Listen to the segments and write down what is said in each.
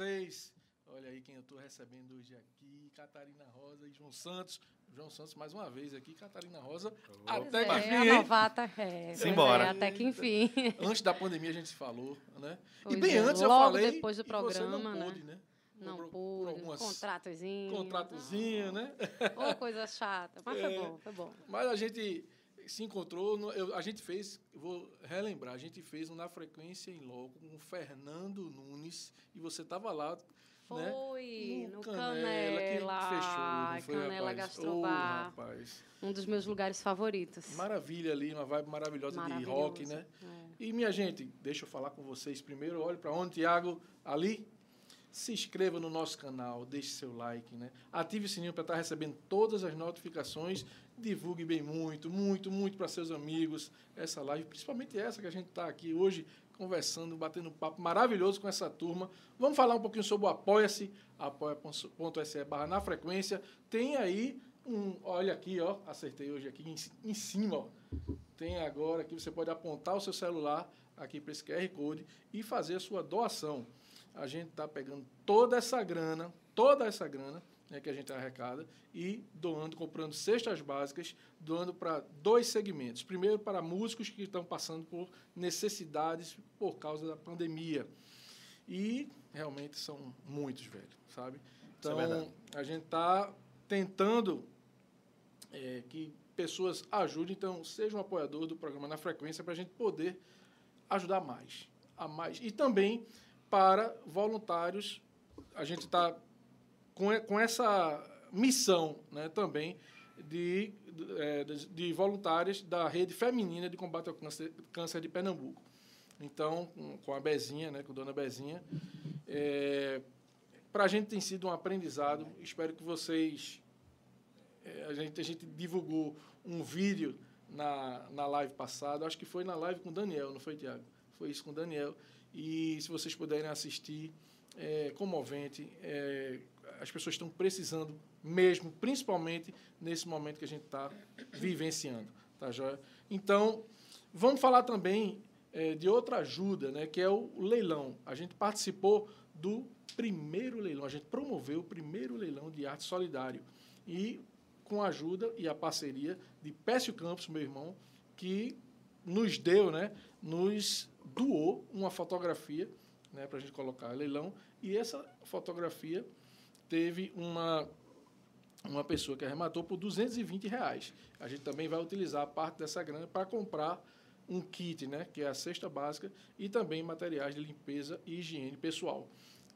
vocês? Olha aí quem eu estou recebendo hoje aqui, Catarina Rosa e João Santos. João Santos mais uma vez aqui, Catarina Rosa. até que enfim. É, a novata é. Simbora. É, até que enfim. Antes da pandemia a gente se falou, né? Pois e bem é, antes eu falei. depois do programa, não né? Pôde, né? Não por, pude, por contratozinho. Contratozinho, né? Ou coisa chata, mas é, foi bom, foi bom. Mas a gente se encontrou, no, eu, a gente fez, vou relembrar, a gente fez um Na Frequência em Logo com o Fernando Nunes, e você estava lá né? Foi, no, no Canela. Canela que fechou, foi, Canela Gastrobar. Oh, um dos meus lugares favoritos. Maravilha ali, uma vibe maravilhosa de rock, né? É. E, minha gente, deixa eu falar com vocês primeiro. Olhe para onde, Tiago? Ali. Se inscreva no nosso canal, deixe seu like, né? Ative o sininho para estar recebendo todas as notificações. Divulgue bem muito, muito, muito para seus amigos essa live, principalmente essa que a gente está aqui hoje conversando, batendo um papo maravilhoso com essa turma. Vamos falar um pouquinho sobre o Apoia-se, apoia.se barra na frequência. Tem aí um, olha aqui, ó, acertei hoje aqui em, em cima, ó. Tem agora que você pode apontar o seu celular aqui para esse QR Code e fazer a sua doação. A gente está pegando toda essa grana, toda essa grana, né, que a gente arrecada, e doando, comprando cestas básicas, doando para dois segmentos. Primeiro, para músicos que estão passando por necessidades por causa da pandemia. E realmente são muitos, velho, sabe? É então, é a gente está tentando é, que pessoas ajudem, então, seja um apoiador do programa na frequência para a gente poder ajudar mais, a mais. E também para voluntários, a gente está com, com essa missão né, também de, é, de, de, voluntárias da rede feminina de combate ao câncer, câncer de Pernambuco. Então, com, a Bezinha, né, com a dona Bezinha, é, para a gente tem sido um aprendizado. Espero que vocês. É, a, gente, a gente divulgou um vídeo na, na live passada, acho que foi na live com o Daniel, não foi, Tiago? Foi isso com o Daniel. E se vocês puderem assistir, é comovente, é, as pessoas estão precisando mesmo, principalmente nesse momento que a gente está vivenciando. Tá, joia? Então, vamos falar também é, de outra ajuda, né, que é o leilão. A gente participou do primeiro leilão, a gente promoveu o primeiro leilão de arte solidário. E com a ajuda e a parceria de Pécio Campos, meu irmão, que nos deu, né, nos doou uma fotografia né, para a gente colocar leilão. E essa fotografia teve uma, uma pessoa que arrematou por 220 reais. A gente também vai utilizar parte dessa grana para comprar um kit, né, que é a cesta básica, e também materiais de limpeza e higiene pessoal.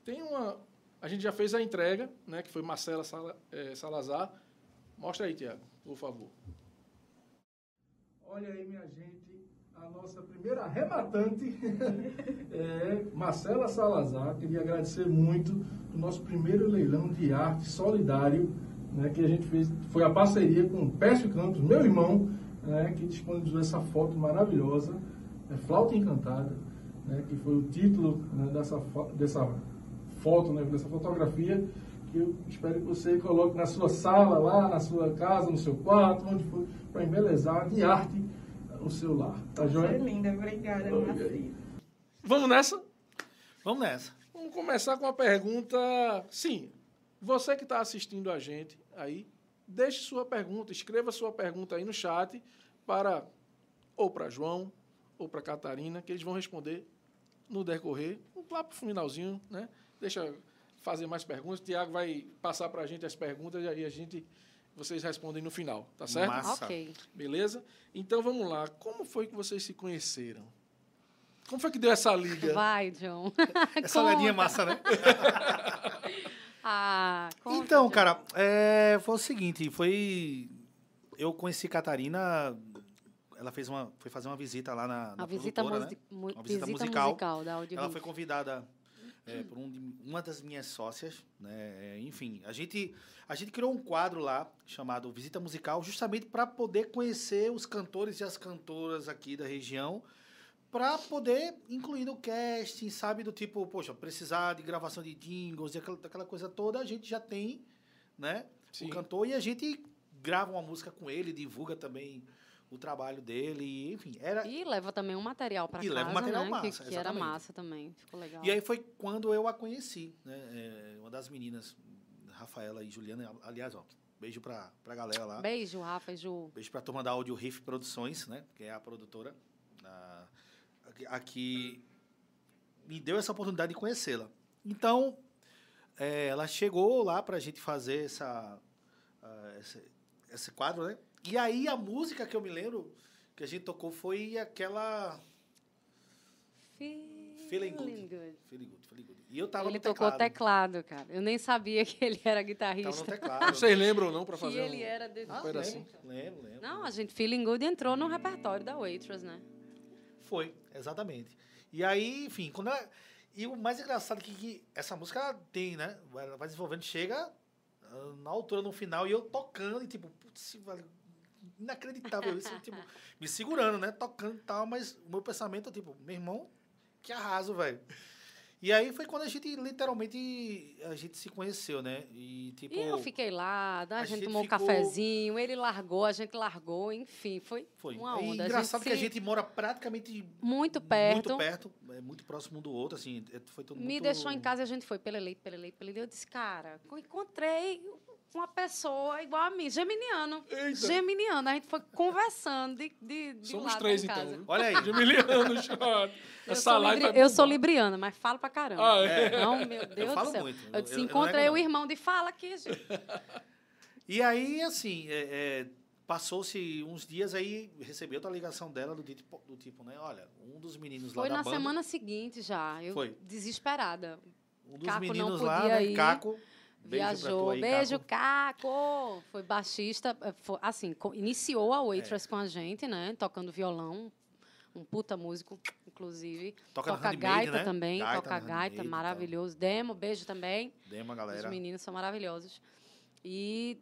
Tem uma. A gente já fez a entrega, né, que foi Marcela é, Salazar. Mostra aí, Tiago, por favor. Olha aí, minha gente, a nossa primeira arrematante é Marcela Salazar. Queria agradecer muito o nosso primeiro leilão de arte solidário, né, que a gente fez, foi a parceria com o Pécio Campos, meu irmão, né, que disponibilizou essa foto maravilhosa, é Flauta Encantada, né, que foi o título né, dessa, dessa foto, né, dessa fotografia, que eu espero que você coloque na sua sala, lá na sua casa, no seu quarto, onde for, para embelezar de arte o seu lar. Tá joia? Foi linda, obrigada, Vamos nessa? Vamos nessa. Vamos começar com uma pergunta. Sim, você que está assistindo a gente aí, deixe sua pergunta, escreva sua pergunta aí no chat para ou para João ou para Catarina, que eles vão responder no decorrer, lá para o finalzinho, né? Deixa fazer mais perguntas. O Tiago vai passar para a gente as perguntas e aí a gente vocês respondem no final, tá certo? Massa. Ok. Beleza? Então vamos lá. Como foi que vocês se conheceram? Como foi que deu essa liga? Vai, John. essa ledinha massa, né? ah, conta, então, John. cara, é, foi o seguinte, foi... Eu conheci Catarina, ela fez uma, foi fazer uma visita lá na, na a visita, né? uma visita, visita musical. musical da Ela foi convidada é, por um de, uma das minhas sócias, né? É, enfim, a gente, a gente criou um quadro lá chamado Visita Musical, justamente para poder conhecer os cantores e as cantoras aqui da região, para poder incluir no casting, sabe? Do tipo, poxa, precisar de gravação de jingles e aquela, aquela coisa toda, a gente já tem, né? Sim. O cantor e a gente grava uma música com ele, divulga também o trabalho dele, e, enfim, era... E leva também um material para casa, leva um material né? massa, que, que era massa também, ficou legal. E aí foi quando eu a conheci, né? É, uma das meninas, Rafaela e Juliana, aliás, ó, beijo pra, pra galera lá. Beijo, Rafa e Ju. Beijo pra turma da Audio Riff Produções, né? Que é a produtora a, aqui me deu essa oportunidade de conhecê-la. Então, é, ela chegou lá pra gente fazer essa, uh, esse, esse quadro, né? E aí a música que eu me lembro que a gente tocou foi aquela. Feeling, good. good. Feeling good, feeling good. E eu tava ele no teclado. tocou teclado, cara. Eu nem sabia que ele era guitarrista. Tava no teclado. Vocês lembram não para fazer? Que ele era de... ah, lembro, assim. lembro, lembro. Não, a gente Feeling Good entrou no repertório da Waitress, né? Foi, exatamente. E aí, enfim, quando ela... E o mais engraçado é que, que essa música tem, né? Ela vai desenvolvendo, chega ah, na altura no final e eu tocando e tipo, putz, inacreditável isso, tipo, me segurando, né? Tocando e tal, mas o meu pensamento, tipo, meu irmão, que arraso, velho. E aí foi quando a gente literalmente a gente se conheceu, né? E tipo. E eu fiquei lá, a, a gente, gente, tomou ficou... um cafezinho, ele largou, a gente largou, enfim, foi, foi. uma onda. É engraçado a que a gente mora praticamente muito perto. Muito perto, é muito próximo um do outro, assim, é, foi tudo Me muito... deixou em casa e a gente foi pela lei, pela lei, pela lei. Eu disse, cara, encontrei uma pessoa igual a mim, geminiano. Eita. Geminiano. A gente foi conversando de, de, de Somos três, então. Olha aí. Geminiano, chato. Essa live libri... Eu sou libriana, mas falo pra caramba. Ah, é. Não, meu Deus eu do céu. Muito. Eu disse, eu, encontrei eu o irmão de fala aqui, gente. E aí, assim, é, é, passou-se uns dias aí, recebi outra ligação dela do tipo, do tipo, né? Olha, um dos meninos Foi lá da banda... Foi na semana seguinte já. Eu Foi. desesperada. Um dos Caco meninos lá, né? Ir. Caco Viajou. Aí, Beijo, Caco. Caco! Foi baixista. Eh, foi, assim, iniciou a Waitress é. com a gente, né? Tocando violão. Um puta músico, inclusive. Toca, toca gaita né? também. Gaita, toca gaita, maravilhoso. Demo, beijo também. Demo, galera. Os meninos são maravilhosos. E,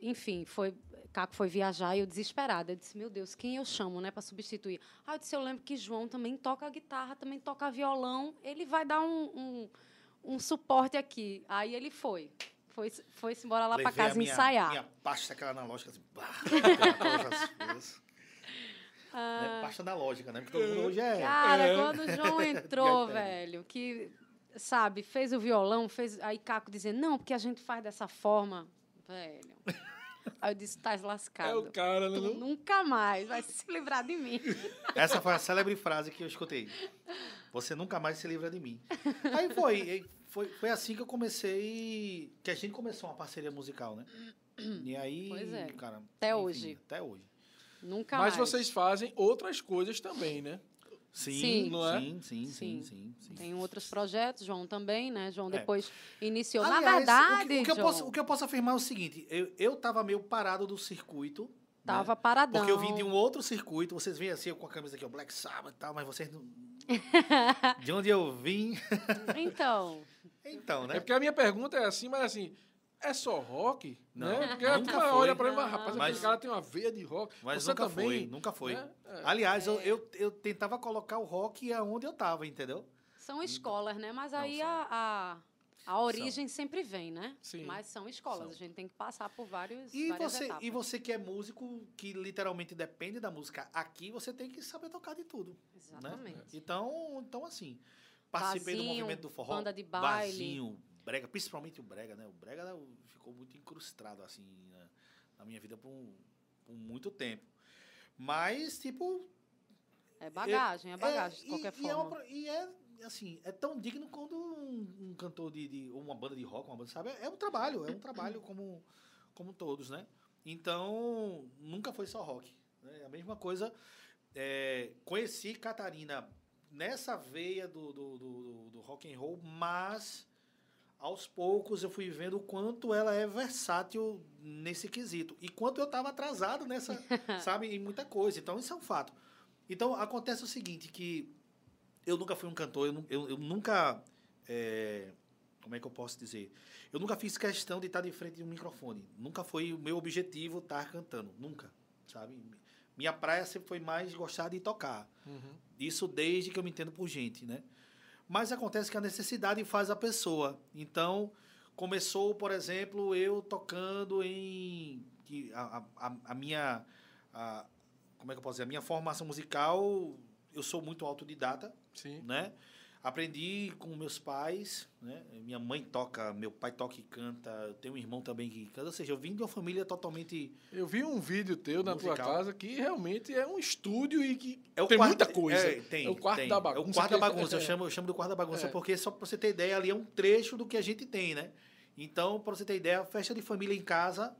enfim, foi. Caco foi viajar e eu desesperada. Eu disse, meu Deus, quem eu chamo, né, para substituir? Ah, eu disse, eu lembro que João também toca guitarra, também toca violão. Ele vai dar um, um um suporte aqui. Aí ele foi. Foi, foi embora lá para casa minha, ensaiar. Minha pasta aquela analógica, assim, bah, ah, é pasta analógica, né? Porque todo mundo hoje é. Cara, é. quando o João entrou, velho, que, sabe, fez o violão, fez. Aí Caco dizendo, não, porque a gente faz dessa forma, velho. Aí eu disse, tá lascado. É o cara, né? Tu nunca mais vai se livrar de mim. Essa foi a célebre frase que eu escutei. Você nunca mais se livra de mim. Aí foi, foi, foi assim que eu comecei, que a gente começou uma parceria musical, né? E aí, pois é. cara... Até enfim, hoje. Até hoje. Nunca Mas mais. vocês fazem outras coisas também, né? Sim, sim, não é? sim, sim, sim, sim, sim, Tem outros projetos, João também, né? João é. depois é. iniciou. Aliás, Na verdade, o que, o que eu posso, o que eu posso afirmar é o seguinte: eu, eu tava meio parado do circuito. Tava né? paradão. Porque eu vim de um outro circuito. Vocês veem assim, com a camisa aqui, o Black Sabbath e tal, mas vocês não. de onde eu vim. então. Então, né? É porque a minha pergunta é assim, mas assim, é só rock? Não, né? Porque nunca foi. olha pra mim, mas, rapaz, mas, cara tem uma veia de rock. Mas Você nunca também, foi, nunca foi. Né? É. Aliás, é. eu, eu, eu, tentava colocar o rock aonde eu tava, entendeu? São escolas, né? Mas aí a, a, a, origem são. sempre vem, né? Sim. Mas são escolas, são. a gente tem que passar por vários e você etapas. E você que é músico, que literalmente depende da música aqui, você tem que saber tocar de tudo. Né? Exatamente. Né? Então, então, assim, participei Bazinho, do movimento do forró. Banda de baile. Bazinho, brega, principalmente o brega, né? O brega ficou muito incrustado, assim, na, na minha vida por, um, por muito tempo. Mas, tipo... É bagagem, é, é bagagem, é, de qualquer e, forma. E é, e é, assim, é tão digno quando um, um cantor de, de, uma banda de rock, uma banda, sabe? É um trabalho, é um trabalho como, como todos, né? Então, nunca foi só rock. Né? A mesma coisa, é, conheci Catarina nessa veia do, do, do, do rock and roll, mas aos poucos eu fui vendo o quanto ela é versátil nesse quesito. E quanto eu estava atrasado nessa, sabe, em muita coisa. Então, isso é um fato. Então, acontece o seguinte, que eu nunca fui um cantor, eu, eu, eu nunca... É, como é que eu posso dizer? Eu nunca fiz questão de estar de frente de um microfone. Nunca foi o meu objetivo estar cantando. Nunca, sabe? Minha praia sempre foi mais gostar de tocar. Uhum. Isso desde que eu me entendo por gente, né? Mas acontece que a necessidade faz a pessoa. Então, começou, por exemplo, eu tocando em. A, a, a minha. A, como é que eu posso dizer? A minha formação musical, eu sou muito autodidata, Sim. né? Aprendi com meus pais, né? Minha mãe toca, meu pai toca e canta, eu tenho um irmão também que canta. Ou seja, eu vim de uma família totalmente... Eu vi um vídeo teu na tua Musical. casa que realmente é um estúdio e que É o tem quarto- muita coisa. É, tem, É o quarto tem. da bagunça. É o quarto da bagunça. Eu, é. chamo, eu chamo do quarto da bagunça É. porque, só pra você ter ideia, ali é um trecho do que a gente tem, né? Então, pra você ter ideia, festa de família em casa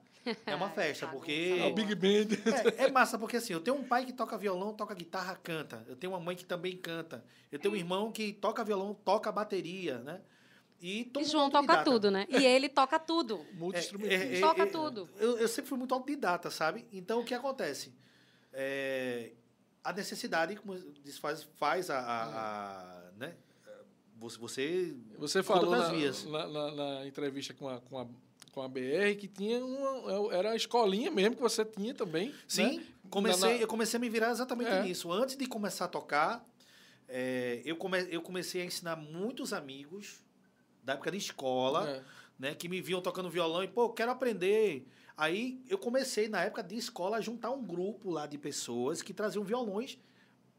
é uma festa, porque... É o Big Band. É, é massa, porque assim, eu tenho um pai que toca violão, toca guitarra, canta. Eu tenho uma mãe que também canta. Eu tenho um irmão que toca violão, toca bateria, né? E todo E mundo João toca autodidata. tudo, né? E ele toca tudo. Multi-instrumentista. É, Toca tudo. Eu, eu sempre fui muito autodidata, sabe? Então, o que acontece? É, a necessidade, como diz, faz, faz a... a- a- né? Você, você falou na, vias. na, na- na entrevista com a, com, a, com a BR que tinha uma. Era a escolinha mesmo que você tinha também. Sim, né? comecei, Na- na- eu comecei a me virar exatamente É. nisso. Antes de começar a tocar, é, eu, come, eu comecei a ensinar muitos amigos da época de escola, É. né, que me viam tocando violão e, pô, quero aprender. Aí eu comecei, na época de escola, a juntar um grupo lá de pessoas que traziam violões.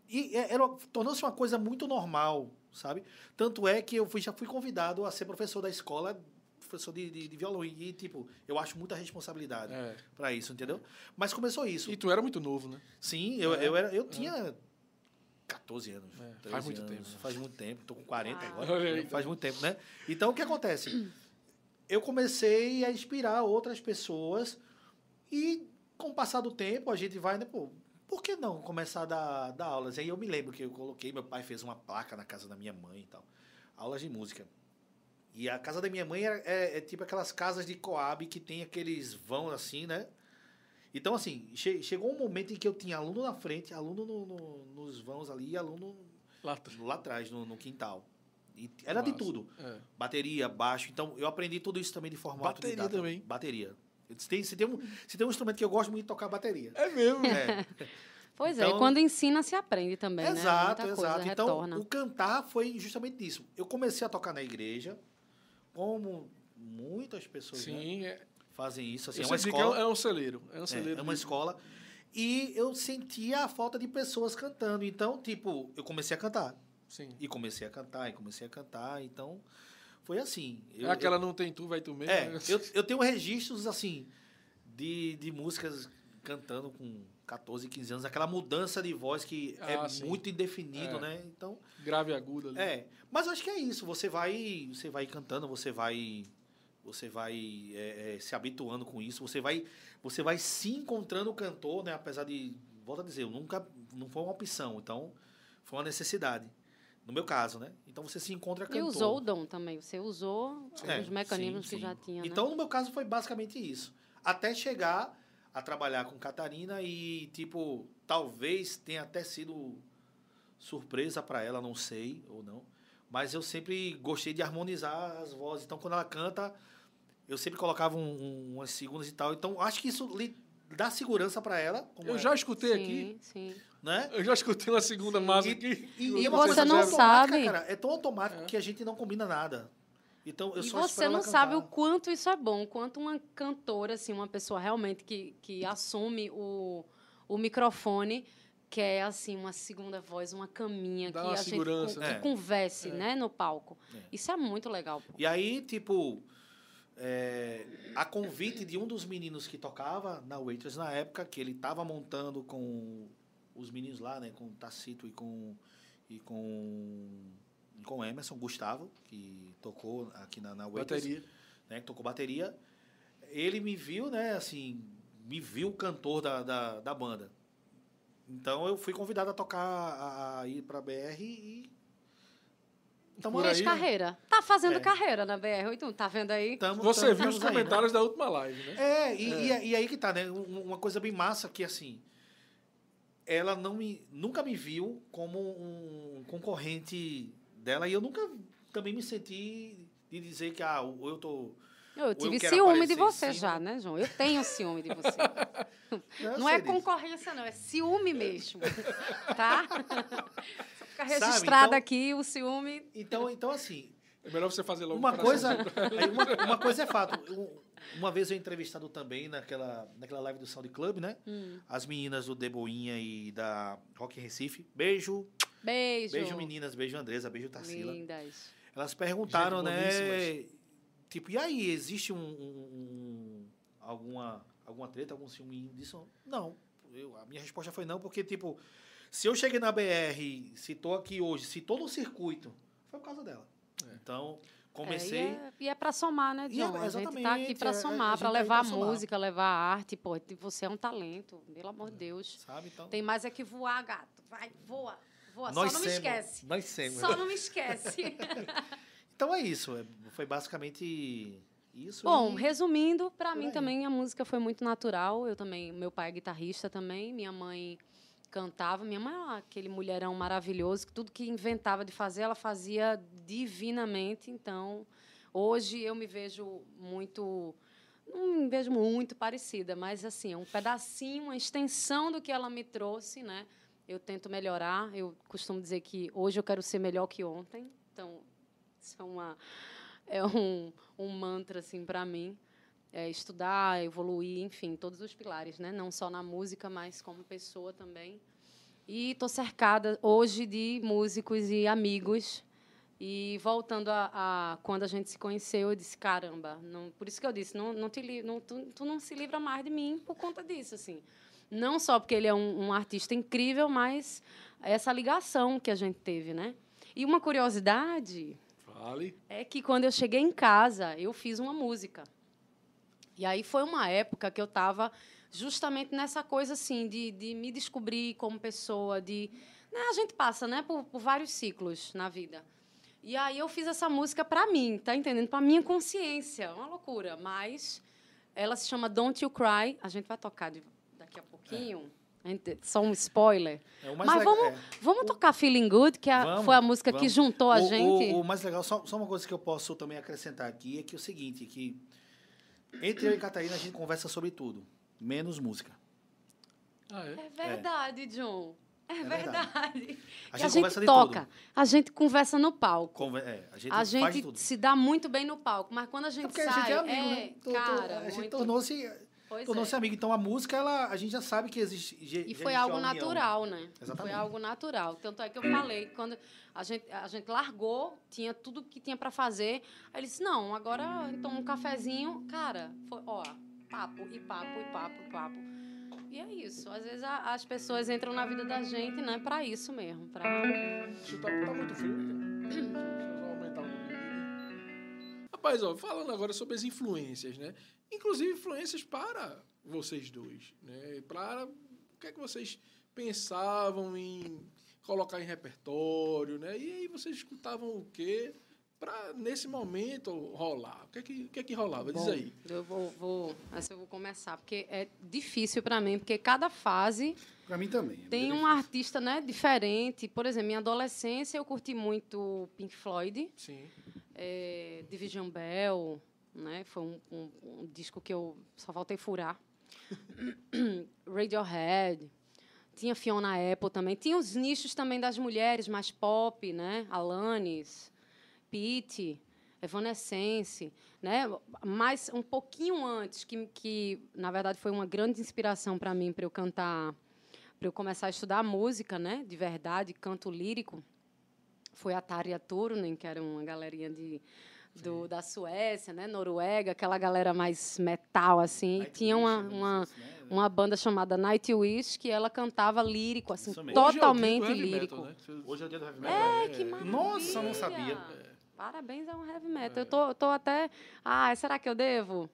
E é- era, tornou-se uma coisa muito normal, sabe? Tanto é que eu fui, já fui convidado a ser professor da escola, professor de, de, de violão. E, tipo, eu acho muita responsabilidade É. pra isso, entendeu? Mas começou isso. E tu era muito novo, né? Sim, eu, É, eu, era, eu tinha 14 anos. É, 13 faz muito anos, tempo, né? Faz muito tempo, tô com 40 Uau. agora. Né? Faz então. muito tempo, né? Então, o que acontece? Eu comecei a inspirar outras pessoas e, com o passar do tempo, a gente vai, né, pô, por que não começar a dar, dar aulas? Aí eu me lembro que eu coloquei, meu pai fez uma placa na casa da minha mãe e tal, aulas de música. E a casa da minha mãe é, é- é tipo aquelas casas de Coab que tem aqueles vão assim, né? Então, assim, che- chegou um momento em que eu tinha aluno na frente, aluno no- no- nos vãos ali e aluno Lá atrás. lá atrás, no, no quintal. E era de Massa. tudo. É. Bateria, baixo. Então, eu aprendi tudo isso também de forma Bateria autodidata. também. Bateria. Se tem, se, tem um, se tem um instrumento que eu gosto muito de tocar, bateria. É mesmo. É, Pois é, Então- e quando ensina, se aprende também, exato, né? Muita exato. coisa Então, retorna. o cantar foi justamente isso. Eu comecei a tocar na igreja, como muitas pessoas né, Sim. É, fazem isso. Assim, eu é uma digo escola. é um celeiro. É um É, celeiro. é uma de- escola. E eu sentia a falta de pessoas cantando. Então, tipo, eu comecei a cantar. Sim. E comecei a cantar, e comecei a cantar. Então, foi assim. Eu, é aquela não tem tu, vai tu mesmo. É, né? eu, eu tenho registros, assim, de, de músicas cantando com 14, 15 anos. Aquela mudança de voz que Ah, é sim. muito indefinido, É. né? Então, Grave e agudo ali. é. Mas eu acho que é isso. Você vai, você vai cantando, você vai... Você vai é, é, se habituando com isso. Você vai, você vai se encontrando o cantor, né? Apesar de... Volto a dizer, eu nunca... Não foi uma opção. Então, foi uma necessidade. No meu caso, né? Então, você se encontra E cantor. usou o dom também. Você usou É, os mecanismos sim, que sim. já tinha, né? Então, no meu caso, foi basicamente isso. Até chegar a trabalhar com Catarina e, tipo, talvez tenha até sido surpresa para ela, não sei ou não. Mas eu sempre gostei de harmonizar as vozes. Então, quando ela canta, eu sempre colocava um- um- umas segundas e tal. Então, acho que isso lhe dá segurança para ela. como Eu é, já escutei sim, aqui. sim. Né? Eu já escutei uma segunda massa aqui. E, E é uma você coisa não tão automática, sabe. Cara, é tão automático É. que a gente não combina nada. Então, eu e só você não sabe o quanto isso é bom, o quanto uma cantora, assim, uma pessoa realmente que, que assume o, o microfone, que é assim, uma segunda voz, uma caminha, Dá que uma a gente né? que converse, É. né, no palco. É. Isso é muito legal, pô. E aí, tipo, é, a convite de um dos meninos que tocava na Waitress na época, que ele tava montando com os meninos lá, né, com o Tacito e com e com com o Emerson Gustavo, que tocou aqui na, na Waitress, Bateria. né, que tocou bateria. Ele me viu, né, assim, me viu o cantor da, da, da banda. Então eu fui convidado a tocar, a, a ir pra BR e tamo Fez aí, carreira. Tá fazendo É. carreira na BR, tá vendo aí? tamo- Você tamo- viu os estamos aí, né? comentários da última live, né? É, e, É. e e aí que tá, né? Um- Uma coisa bem massa que, assim, ela não me, nunca me viu como um concorrente dela e eu nunca também me senti de dizer que, ah, eu tô... Eu eu tive quero ciúme de você já, né, João? Eu tenho ciúme de você. Eu Não é concorrência, não, é ciúme mesmo. Tá? Só ficar Sabe, registrado então- aqui o ciúme. Então, então, assim, É melhor você fazer logo uma coisa, uma, uma coisa é fato. Um, uma vez eu entrevistado também naquela, naquela live do Sound Club, né? Hum. As meninas do Deboinha e da Rock Recife. Beijo. Beijo. Beijo, meninas. Beijo, Andresa. Beijo, Tarsila. Lindas. Elas perguntaram, né? Tipo, e aí, existe um, um- um- alguma, alguma treta, algum ciúme disso? Não. Eu- a minha resposta foi não, porque, tipo, se eu cheguei na BR, se tô aqui hoje, se todo o circuito, foi por causa dela. Então, comecei. É, e é, e é para somar, né, E é- John? a gente tá aqui para é- somar, para tá levar somar. música, levar arte. Pô, você é um talento, pelo amor de Deus. Sabe? Então, Tem mais é que voar, gato. Vai, voa. Voa, nós só não me semos- esquece. Nós semos. Só não me esquece. Então é isso. é- Foi basicamente isso. Bom, e- resumindo, para mim aí. também a música foi muito natural. Eu também, meu pai é guitarrista também, minha mãe cantava. Minha mãe é aquele mulherão maravilhoso, que tudo que inventava de fazer, ela fazia divinamente. Então, hoje eu me vejo muito não me vejo muito parecida, mas assim, é um pedacinho, uma extensão do que ela me trouxe, né? Eu tento melhorar. Eu costumo dizer que hoje eu quero ser melhor que ontem. Então, isso é uma é um, um mantra assim para mim. É estudar, evoluir, enfim, todos os pilares, né? Não só na música, mas como pessoa também. E estou cercada hoje de músicos e amigos. E voltando a, a quando a gente se conheceu, eu disse caramba, não, por isso que eu disse, não, não te não, tu, tu não se livra mais de mim por conta disso, assim. Não só porque ele é um, um artista incrível, mas essa ligação que a gente teve, né? E uma curiosidade Fale. é que quando eu cheguei em casa, eu fiz uma música. E aí foi uma época que eu estava justamente nessa coisa assim, de, de me descobrir como pessoa, de... Né, a gente passa né, por, por vários ciclos na vida. E aí eu fiz essa música para mim, tá entendendo? Para minha consciência, uma loucura. Mas ela se chama Don't You Cry. A gente vai tocar de- daqui a pouquinho. A gente- Só um spoiler. É o mais Mas legal- vamos, é. vamos tocar Feeling Good, que a- Vamos, foi a música que vamos. juntou a o, gente. O, o mais legal, só, só uma coisa que eu posso também acrescentar aqui é que é o seguinte, que entre eu e Catarina a gente conversa sobre tudo, menos música. Ah, é? É verdade, John. É, É verdade. verdade. A gente a gente toca, tudo. a gente conversa no palco. Conver- é, a gente A gente tudo. se dá muito bem no palco, mas quando a É gente porque sai, a gente é amigo, é, né? Tô- tô- cara, a gente muito- tornou-se pois tornou-se é. amigo. Então a música, ela, a gente já sabe que existe. E foi algo natural, né? Foi Exatamente. algo natural. Tanto é que eu falei, quando a gente, a gente largou, tinha tudo que tinha para fazer. Aí ele disse: não, agora então um cafezinho. Cara, foi, ó, papo e papo e papo e papo. E é isso. Às vezes a- as pessoas entram na vida da gente, né, para isso mesmo. Pra... Tá, tá muito frio, né? Rapaz, ó, falando agora sobre as influências, né? Inclusive influências para vocês dois, né? Para o que é que vocês pensavam em colocar em repertório, né? E aí vocês escutavam o quê para nesse momento rolar? O que é que, o que, é que rolava? Diz Bom, aí. Eu vou, vou, essa eu vou começar, porque é difícil para mim, porque cada fase Pra mim também. é tem um artista né, diferente. Por exemplo, minha adolescência eu curti muito Pink Floyd, Sim. É, Division Bell, né? Foi um, um- um disco que eu só faltei furar. Radiohead. Tinha Fiona Apple também. Tinha os nichos também das mulheres mais pop, né? Alanis, Pete, Evanescence, né? Mas um pouquinho antes, que, que na verdade foi uma grande inspiração para mim para eu cantar, para eu começar a estudar música, né? De verdade, canto lírico. Foi a Tarja Turunen, que era uma galerinha de do, da Suécia, né, Noruega, aquela galera mais metal assim. E tinha uma, uma, uma banda chamada Nightwish que ela cantava lírico assim, mesmo. Hoje é o dia do totalmente heavy lírico. metal, né? Hoje é o dia do heavy metal. É, que maravilha. Nossa, não sabia. Parabéns ao heavy metal. Eu tô, eu tô até. Ah, será que eu devo?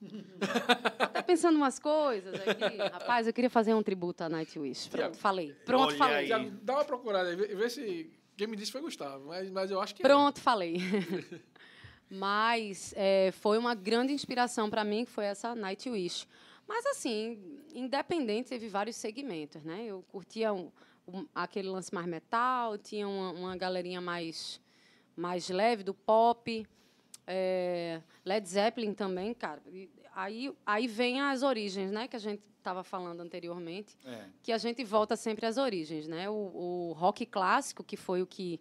Tô até pensando umas coisas aqui. Rapaz, eu queria fazer um tributo a Nightwish. Pronto, falei. Pronto, Olha falei. aí. Dá uma procurada aí, vê, vê se. Quem me disse foi Gustavo, mas, mas eu acho que. é. Pronto, falei. Mas é, foi uma grande inspiração para mim, que foi essa Nightwish. Mas, assim, independente, teve vários segmentos, né? Eu curtia um- um- aquele lance mais metal, tinha uma, uma galerinha mais, mais leve, do pop. é, Led Zeppelin também, cara. Aí, aí vem as origens, né? Que a gente estava falando anteriormente É. que a gente volta sempre às origens, né? O, o rock clássico, que foi o que,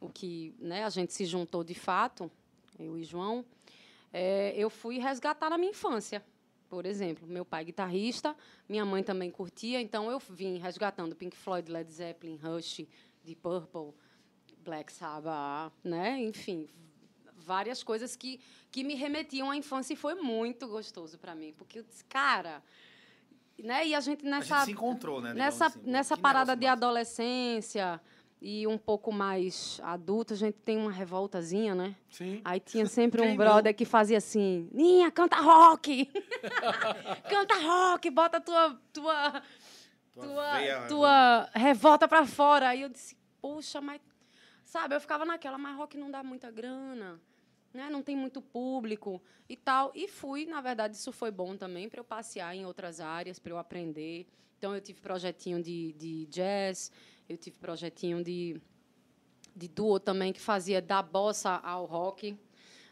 o que né, a gente se juntou de fato, eu e João, é, eu fui resgatar na minha infância. Por exemplo, meu pai guitarrista, minha mãe também curtia, então eu vim resgatando Pink Floyd, Led Zeppelin, Rush, Deep Purple, Black Sabbath, né? Enfim, várias coisas que, que me remetiam à infância e foi muito gostoso para mim, porque eu disse, cara, né? E a gente nessa a gente se encontrou, né? Nessa assim, nessa parada de adolescência e um pouco mais adulto, a gente tem uma revoltazinha, né? Sim. Aí tinha sempre um brother que fazia assim: Ninha, canta rock! canta rock, bota tua. tua tua, tua, veia, tua revolta pra fora. Aí eu disse: Poxa, mas. Sabe, eu ficava naquela, mas rock não dá muita grana. Né? Não tem muito público e tal. E fui, na verdade, isso foi bom também para eu passear em outras áreas, para eu aprender. Então, eu tive projetinho de, de jazz, eu tive projetinho de, de duo também, que fazia da bossa ao rock,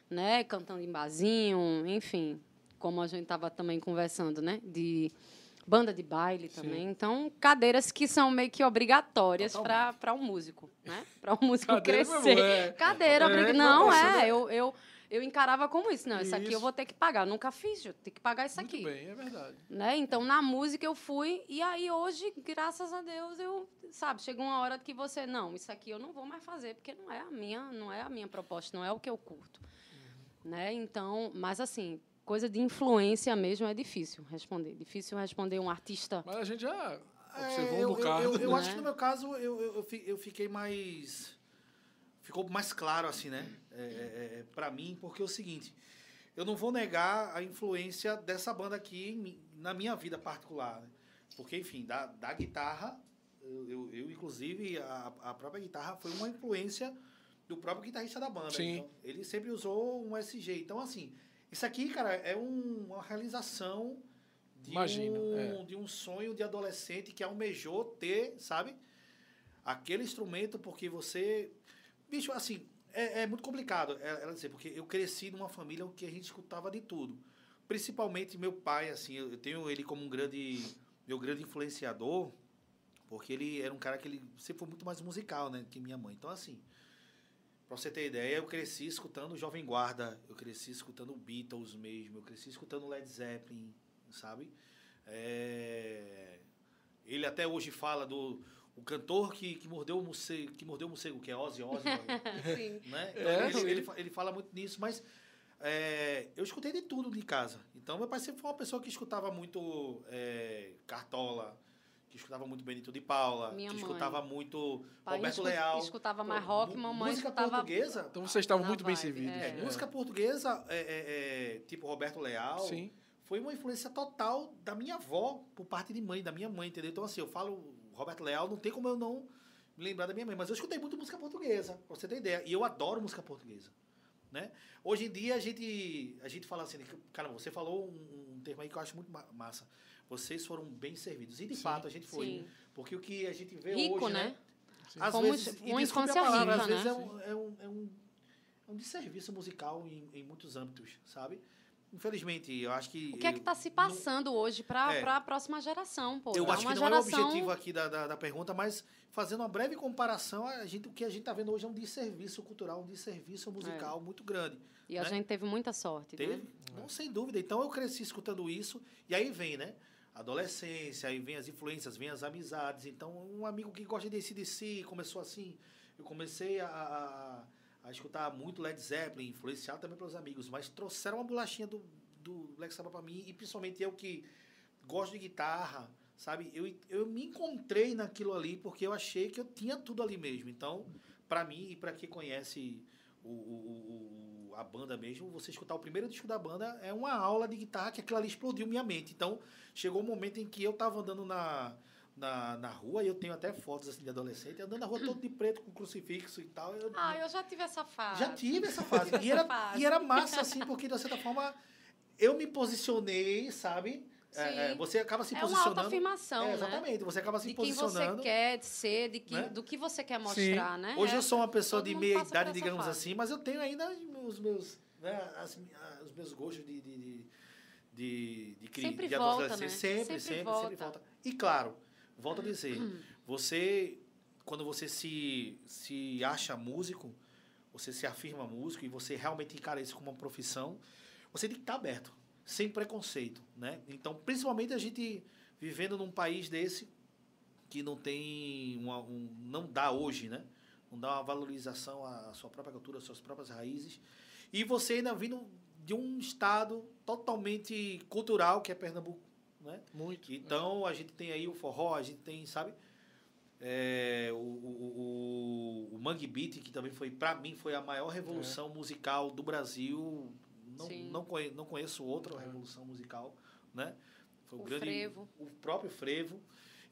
né? Cantando em barzinho, enfim, como a gente estava também conversando, né? De banda de baile também. Sim. Então, cadeiras que são meio que obrigatórias para um músico, né? Para um músico Cadeira crescer. É. Cadeira, é, não, é. Eu, eu, eu encarava como isso. Não, isso. isso aqui eu vou ter que pagar. Eu nunca fiz, eu tenho que pagar isso Muito aqui. bem, é verdade. Né? Então, na música eu fui, e aí hoje, graças a Deus, eu, sabe, chegou uma hora que você, não, isso aqui eu não vou mais fazer, porque não é a minha, não é a minha proposta, não é o que eu curto. Uhum. Né? Então, mas assim, coisa de influência mesmo é difícil responder. Difícil responder um artista. Mas a gente já observou é, eu, um bocado. Eu, eu, eu né? acho que no meu caso eu, eu, eu fiquei mais ficou mais claro assim, né? É, é, é para mim, porque é o seguinte, eu não vou negar a influência dessa banda aqui na minha vida particular, né? porque enfim, da, da guitarra, eu, eu, eu inclusive a, a própria guitarra foi uma influência do próprio guitarrista da banda. Sim. Então, ele sempre usou um SG. Então assim, isso aqui, cara, é um, uma realização de Imagino, um, é. de um sonho de adolescente que almejou ter, sabe? Aquele instrumento porque você Bicho, assim, é, é muito complicado é, ela dizer, porque eu cresci numa família que a gente escutava de tudo. Principalmente meu pai, assim, eu tenho ele como um grande, meu grande influenciador, porque ele era um cara que ele sempre foi muito mais musical, né, que minha mãe. Então, assim, pra você ter ideia, eu cresci escutando Jovem Guarda, eu cresci escutando Beatles mesmo, eu cresci escutando Led Zeppelin, sabe? É... Ele até hoje fala do o cantor que, que mordeu o morcego, que mordeu o morcego, que é Ozzy Osbourne. Sim. Né? Então, é, ele, ele, ele, fala muito nisso, mas é, eu escutei de tudo de casa. Então, meu pai sempre foi uma pessoa que escutava muito é, Cartola, que escutava muito Benito de Paula, Minha que mãe. escutava muito pai Roberto Leal. escutava mais rock, mamãe música escutava... portuguesa. Então, vocês estavam muito bem servidos. É. É, música portuguesa, é, tipo Roberto Leal... Sim. Foi uma influência total da minha avó, por parte de mãe, da minha mãe, entendeu? Então, assim, eu falo Roberto Leal, não tem como eu não me lembrar da minha mãe. Mas eu escutei muito música portuguesa, pra você ter ideia. E eu adoro música portuguesa. Né? Hoje em dia a gente, a gente fala assim, cara, você falou um, um termo aí que eu acho muito massa. Vocês foram bem servidos. E de Sim. fato a gente foi. Sim. Porque o que a gente vê Rico, hoje, né? né? Às Como vezes, uma infância palavra, rica, às vezes né? é um, é, um, é, um, é um desserviço musical em, em muitos âmbitos, sabe? Infelizmente, eu acho que. O que é que está se passando não... hoje para é. a próxima geração, pô? Eu é acho que não geração... é o objetivo aqui da, da, da, pergunta, mas fazendo uma breve comparação, a gente, o que a gente está vendo hoje é um desserviço cultural, um desserviço musical é. muito grande. E né? a gente teve muita sorte, teve? né? Não, sem dúvida. Então eu cresci escutando isso, e aí vem, né? Adolescência, aí vem as influências, vem as amizades. Então, um amigo que gosta de si começou assim. Eu comecei a, a, a escutar muito Led Zeppelin, influenciado também pelos amigos, mas trouxeram uma bolachinha do do Black Sabbath para mim, e principalmente eu que gosto de guitarra, sabe? Eu, eu me encontrei naquilo ali porque eu achei que eu tinha tudo ali mesmo. Então, para mim e para quem conhece o, o, o, a banda mesmo, você escutar o primeiro disco da banda é uma aula de guitarra que aquilo ali explodiu minha mente. Então, chegou um momento em que eu tava andando na, na, na rua, e eu tenho até fotos assim de adolescente, andando na rua todo de preto com crucifixo e tal. Eu, ah, eu já tive essa fase. Já tive essa fase. E era, e era massa, assim, porque de certa forma eu me posicionei, sabe? É, é, você acaba se é posicionando. É uma autoafirmação, é, Exatamente. Né? Você acaba se de posicionando. De quem você quer ser, de que, né? do que você quer mostrar, Sim. né? Hoje eu sou uma pessoa de meia idade, digamos assim, mas eu tenho ainda os meus, né, as, os meus gostos de, de, de, de, de, sempre de volta, né? Sempre, sempre, sempre volta. sempre volta. E claro, volto a dizer, você, quando você se, se acha músico, você se afirma músico e você realmente encara isso como uma profissão, você tem que estar aberto, sem preconceito, né? Então, principalmente a gente vivendo num país desse que não tem uma, um, não dá hoje, né? Não dá uma valorização à sua própria cultura, às suas próprias raízes. E você ainda vindo de um estado totalmente cultural que é Pernambuco, né? Muito. Então a gente tem aí o forró, a gente tem, sabe? É, o, o, o, o Mangue Beat, que também foi, para mim, foi a maior revolução é. musical do Brasil. Não, não, conheço, não conheço outra é. revolução musical, né? Foi o, o grande, frevo. O próprio frevo.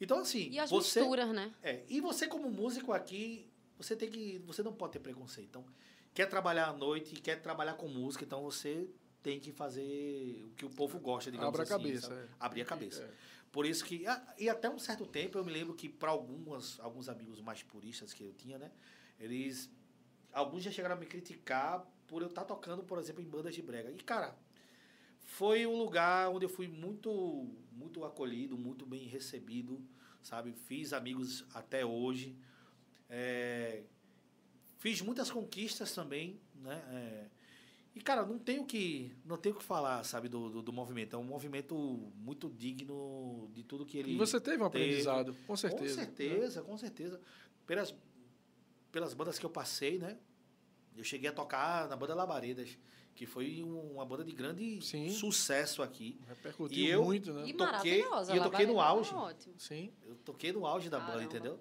Então, assim. E as você, misturas, né? É, e você, como músico aqui, você tem que. Você não pode ter preconceito. Então, quer trabalhar à noite, quer trabalhar com música, então você tem que fazer o que o povo gosta, digamos Abra assim. a cabeça. É. Abrir a cabeça. É. Por isso que. E até um certo tempo eu me lembro que para algumas alguns amigos mais puristas que eu tinha, né? Eles. Alguns já chegaram a me criticar por eu estar tá tocando, por exemplo, em bandas de brega. E, cara, foi um lugar onde eu fui muito, muito acolhido, muito bem recebido, sabe? Fiz amigos até hoje. É, fiz muitas conquistas também, né? É, e, cara, não tenho que, não tenho que falar, sabe, do, do, do, movimento. É um movimento muito digno de tudo que ele. E você teve um aprendizado, com certeza. Com certeza, né? com certeza. Pelas, pelas bandas que eu passei, né? Eu cheguei a tocar na banda Labaredas, que foi uma banda de grande Sim. sucesso aqui. Repercutiu e eu muito, né? E toquei, e eu toquei no auge. ótimo. Sim. Eu toquei no auge da Caramba. banda, entendeu?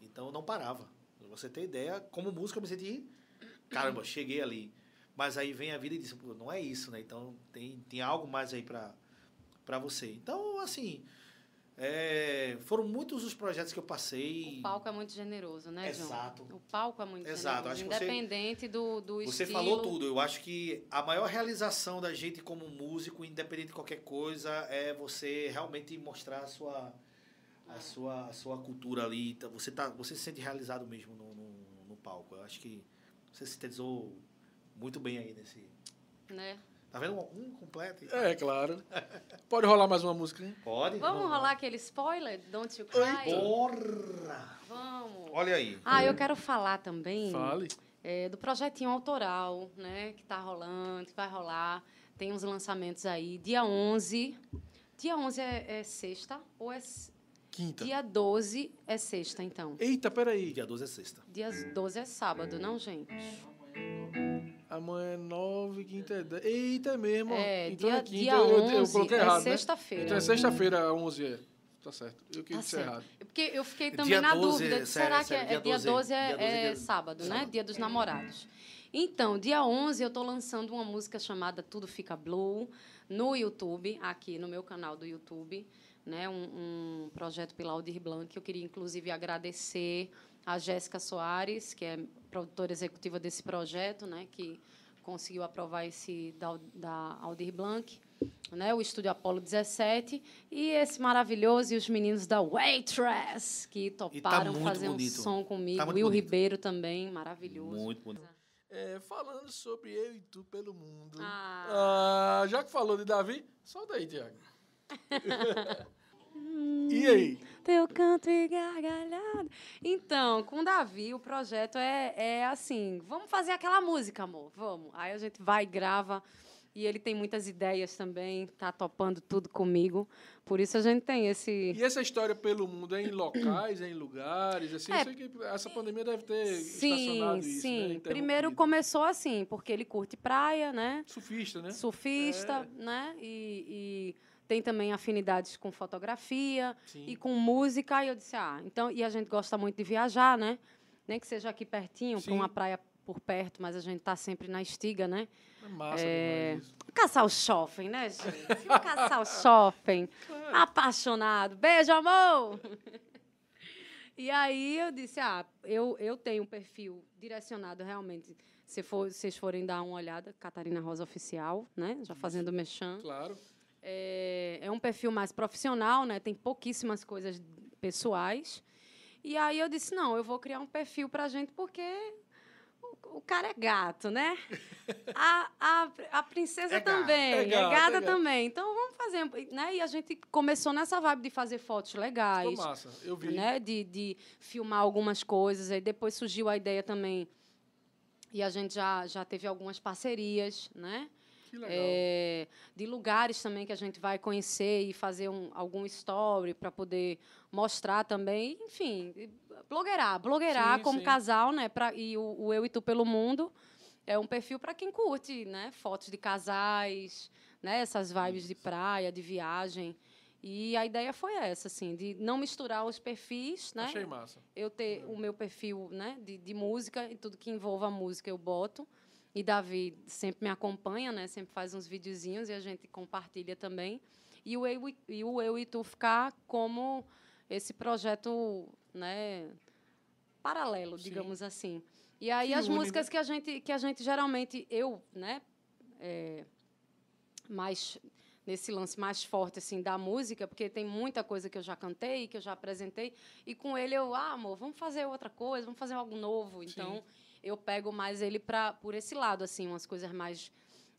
Então eu não parava. Pra você ter ideia, como música eu me senti. Caramba, cheguei ali. Mas aí vem a vida e diz, pô, não é isso, né? Então tem, tem algo mais aí para você. Então, assim, é, foram muitos os projetos que eu passei. O palco é muito generoso, né, João? Exato. O palco é muito Exato. generoso. Independente você, do, do você estilo. Você falou tudo. Eu acho que a maior realização da gente como músico, independente de qualquer coisa, é você realmente mostrar a sua, a sua, a sua cultura ali. Então, você, tá, você se sente realizado mesmo no, no, no palco. Eu acho que você sintetizou muito bem aí nesse. Né? Tá vendo? Um completo. É, claro. Pode rolar mais uma música, hein? Pode. Vamos, Vamos rolar aquele spoiler? Don't You Cry? Porra! Vamos. Olha aí. Ah, eu quero falar também. Fale. É, do projetinho autoral, né? Que tá rolando, que vai rolar. Tem uns lançamentos aí. Dia 11. Dia 11 é, é sexta ou é... Quinta. Dia 12 é sexta, então. Eita, peraí. Dia 12 é sexta. Dia 12 é sábado, não, gente? Amanhã é 9, quinta é 10. Eita, é mesmo. É, então dia, é quinta, dia eu, 11 eu coloquei errado, é sexta-feira. Né? Então é sexta-feira, 11 é. Tá certo. Eu quis tá dizer errado. Porque eu fiquei também dia na 12, dúvida. sério, será sério, que é, dia dia 12 é, dia 12 é sábado, né? Sábado. Dia dos namorados. Então, dia 11 eu estou lançando uma música chamada Tudo Fica Blue no YouTube, aqui no meu canal do YouTube, né? Um, um projeto pela Aldir Blanc. Eu queria, inclusive, agradecer a Jéssica Soares, que é produtora executiva desse projeto, né? Que conseguiu aprovar esse da, da Aldir Blanc, né, o Estúdio Apolo 17, e esse maravilhoso, e os meninos da Waitress, que tá toparam muito fazer bonito. um som comigo. Tá Will bonito. Ribeiro também, maravilhoso. Muito bonito. É, falando sobre eu e tu pelo mundo. Ah. Ah, já que falou de Davi, solta aí, Tiago. e aí? Teu canto e gargalhado. Então, com o Davi, o projeto é, é assim: vamos fazer aquela música, amor, vamos. Aí a gente vai e grava. E ele tem muitas ideias também, tá topando tudo comigo. Por isso a gente tem esse. E essa história pelo mundo é em locais, é em lugares, assim, É. eu sei que essa pandemia deve ter Sim, estacionado isso, sim. né? Primeiro começou assim, porque ele curte praia, né? Surfista, né? Surfista, né? E, e tem também afinidades com fotografia Sim. e com música. E eu disse, ah, então. E a gente gosta muito de viajar, né? Nem que seja aqui pertinho, para uma praia por perto, mas a gente tá sempre na estiga, né? É massa É. Caçar o shopping, né, gente? Caçar o shopping. Apaixonado. Beijo, amor! E aí eu disse, ah, eu, eu tenho um perfil direcionado realmente. Se for, vocês forem dar uma olhada, Catarina Rosa Oficial, né? Já fazendo mexão. Claro. É, é um perfil mais profissional, né? Tem pouquíssimas coisas pessoais. E aí eu disse, não, eu vou criar um perfil pra gente porque o, o cara é gato, né? A, a, a princesa É gato, também, é é, gato, gata é gato. também. Então vamos fazer, né? E a gente começou nessa vibe de fazer fotos legais, Ficou massa. Eu vi. né? De, de filmar algumas coisas. Aí depois surgiu a ideia também, e a gente já, já teve algumas parcerias, né? É, de lugares também que a gente vai conhecer e fazer um, algum story para poder mostrar também. Enfim, blogueirar. Blogueirar sim, como sim. casal, né? Pra, e o, o, Eu e Tu pelo Mundo é um perfil para quem curte, né? Fotos de casais, né? Essas vibes Isso. de praia, de viagem. E a ideia foi essa, assim, de não misturar os perfis, né? Achei massa. Eu ter o meu perfil, né, de, de música e tudo que envolva a música eu boto. E Davi sempre me acompanha, né? Sempre faz uns videozinhos e a gente compartilha também. E o Eu e, o eu e Tu ficar como esse projeto, né, paralelo, Sim. digamos assim. E aí que as une, músicas que a gente que a gente geralmente eu, né, é, mais nesse lance mais forte assim da música, porque tem muita coisa que eu já cantei, que eu já apresentei, e com ele eu, ah, amor, vamos fazer outra coisa, vamos fazer algo novo. Sim. Eu pego mais ele para por esse lado, assim, umas coisas mais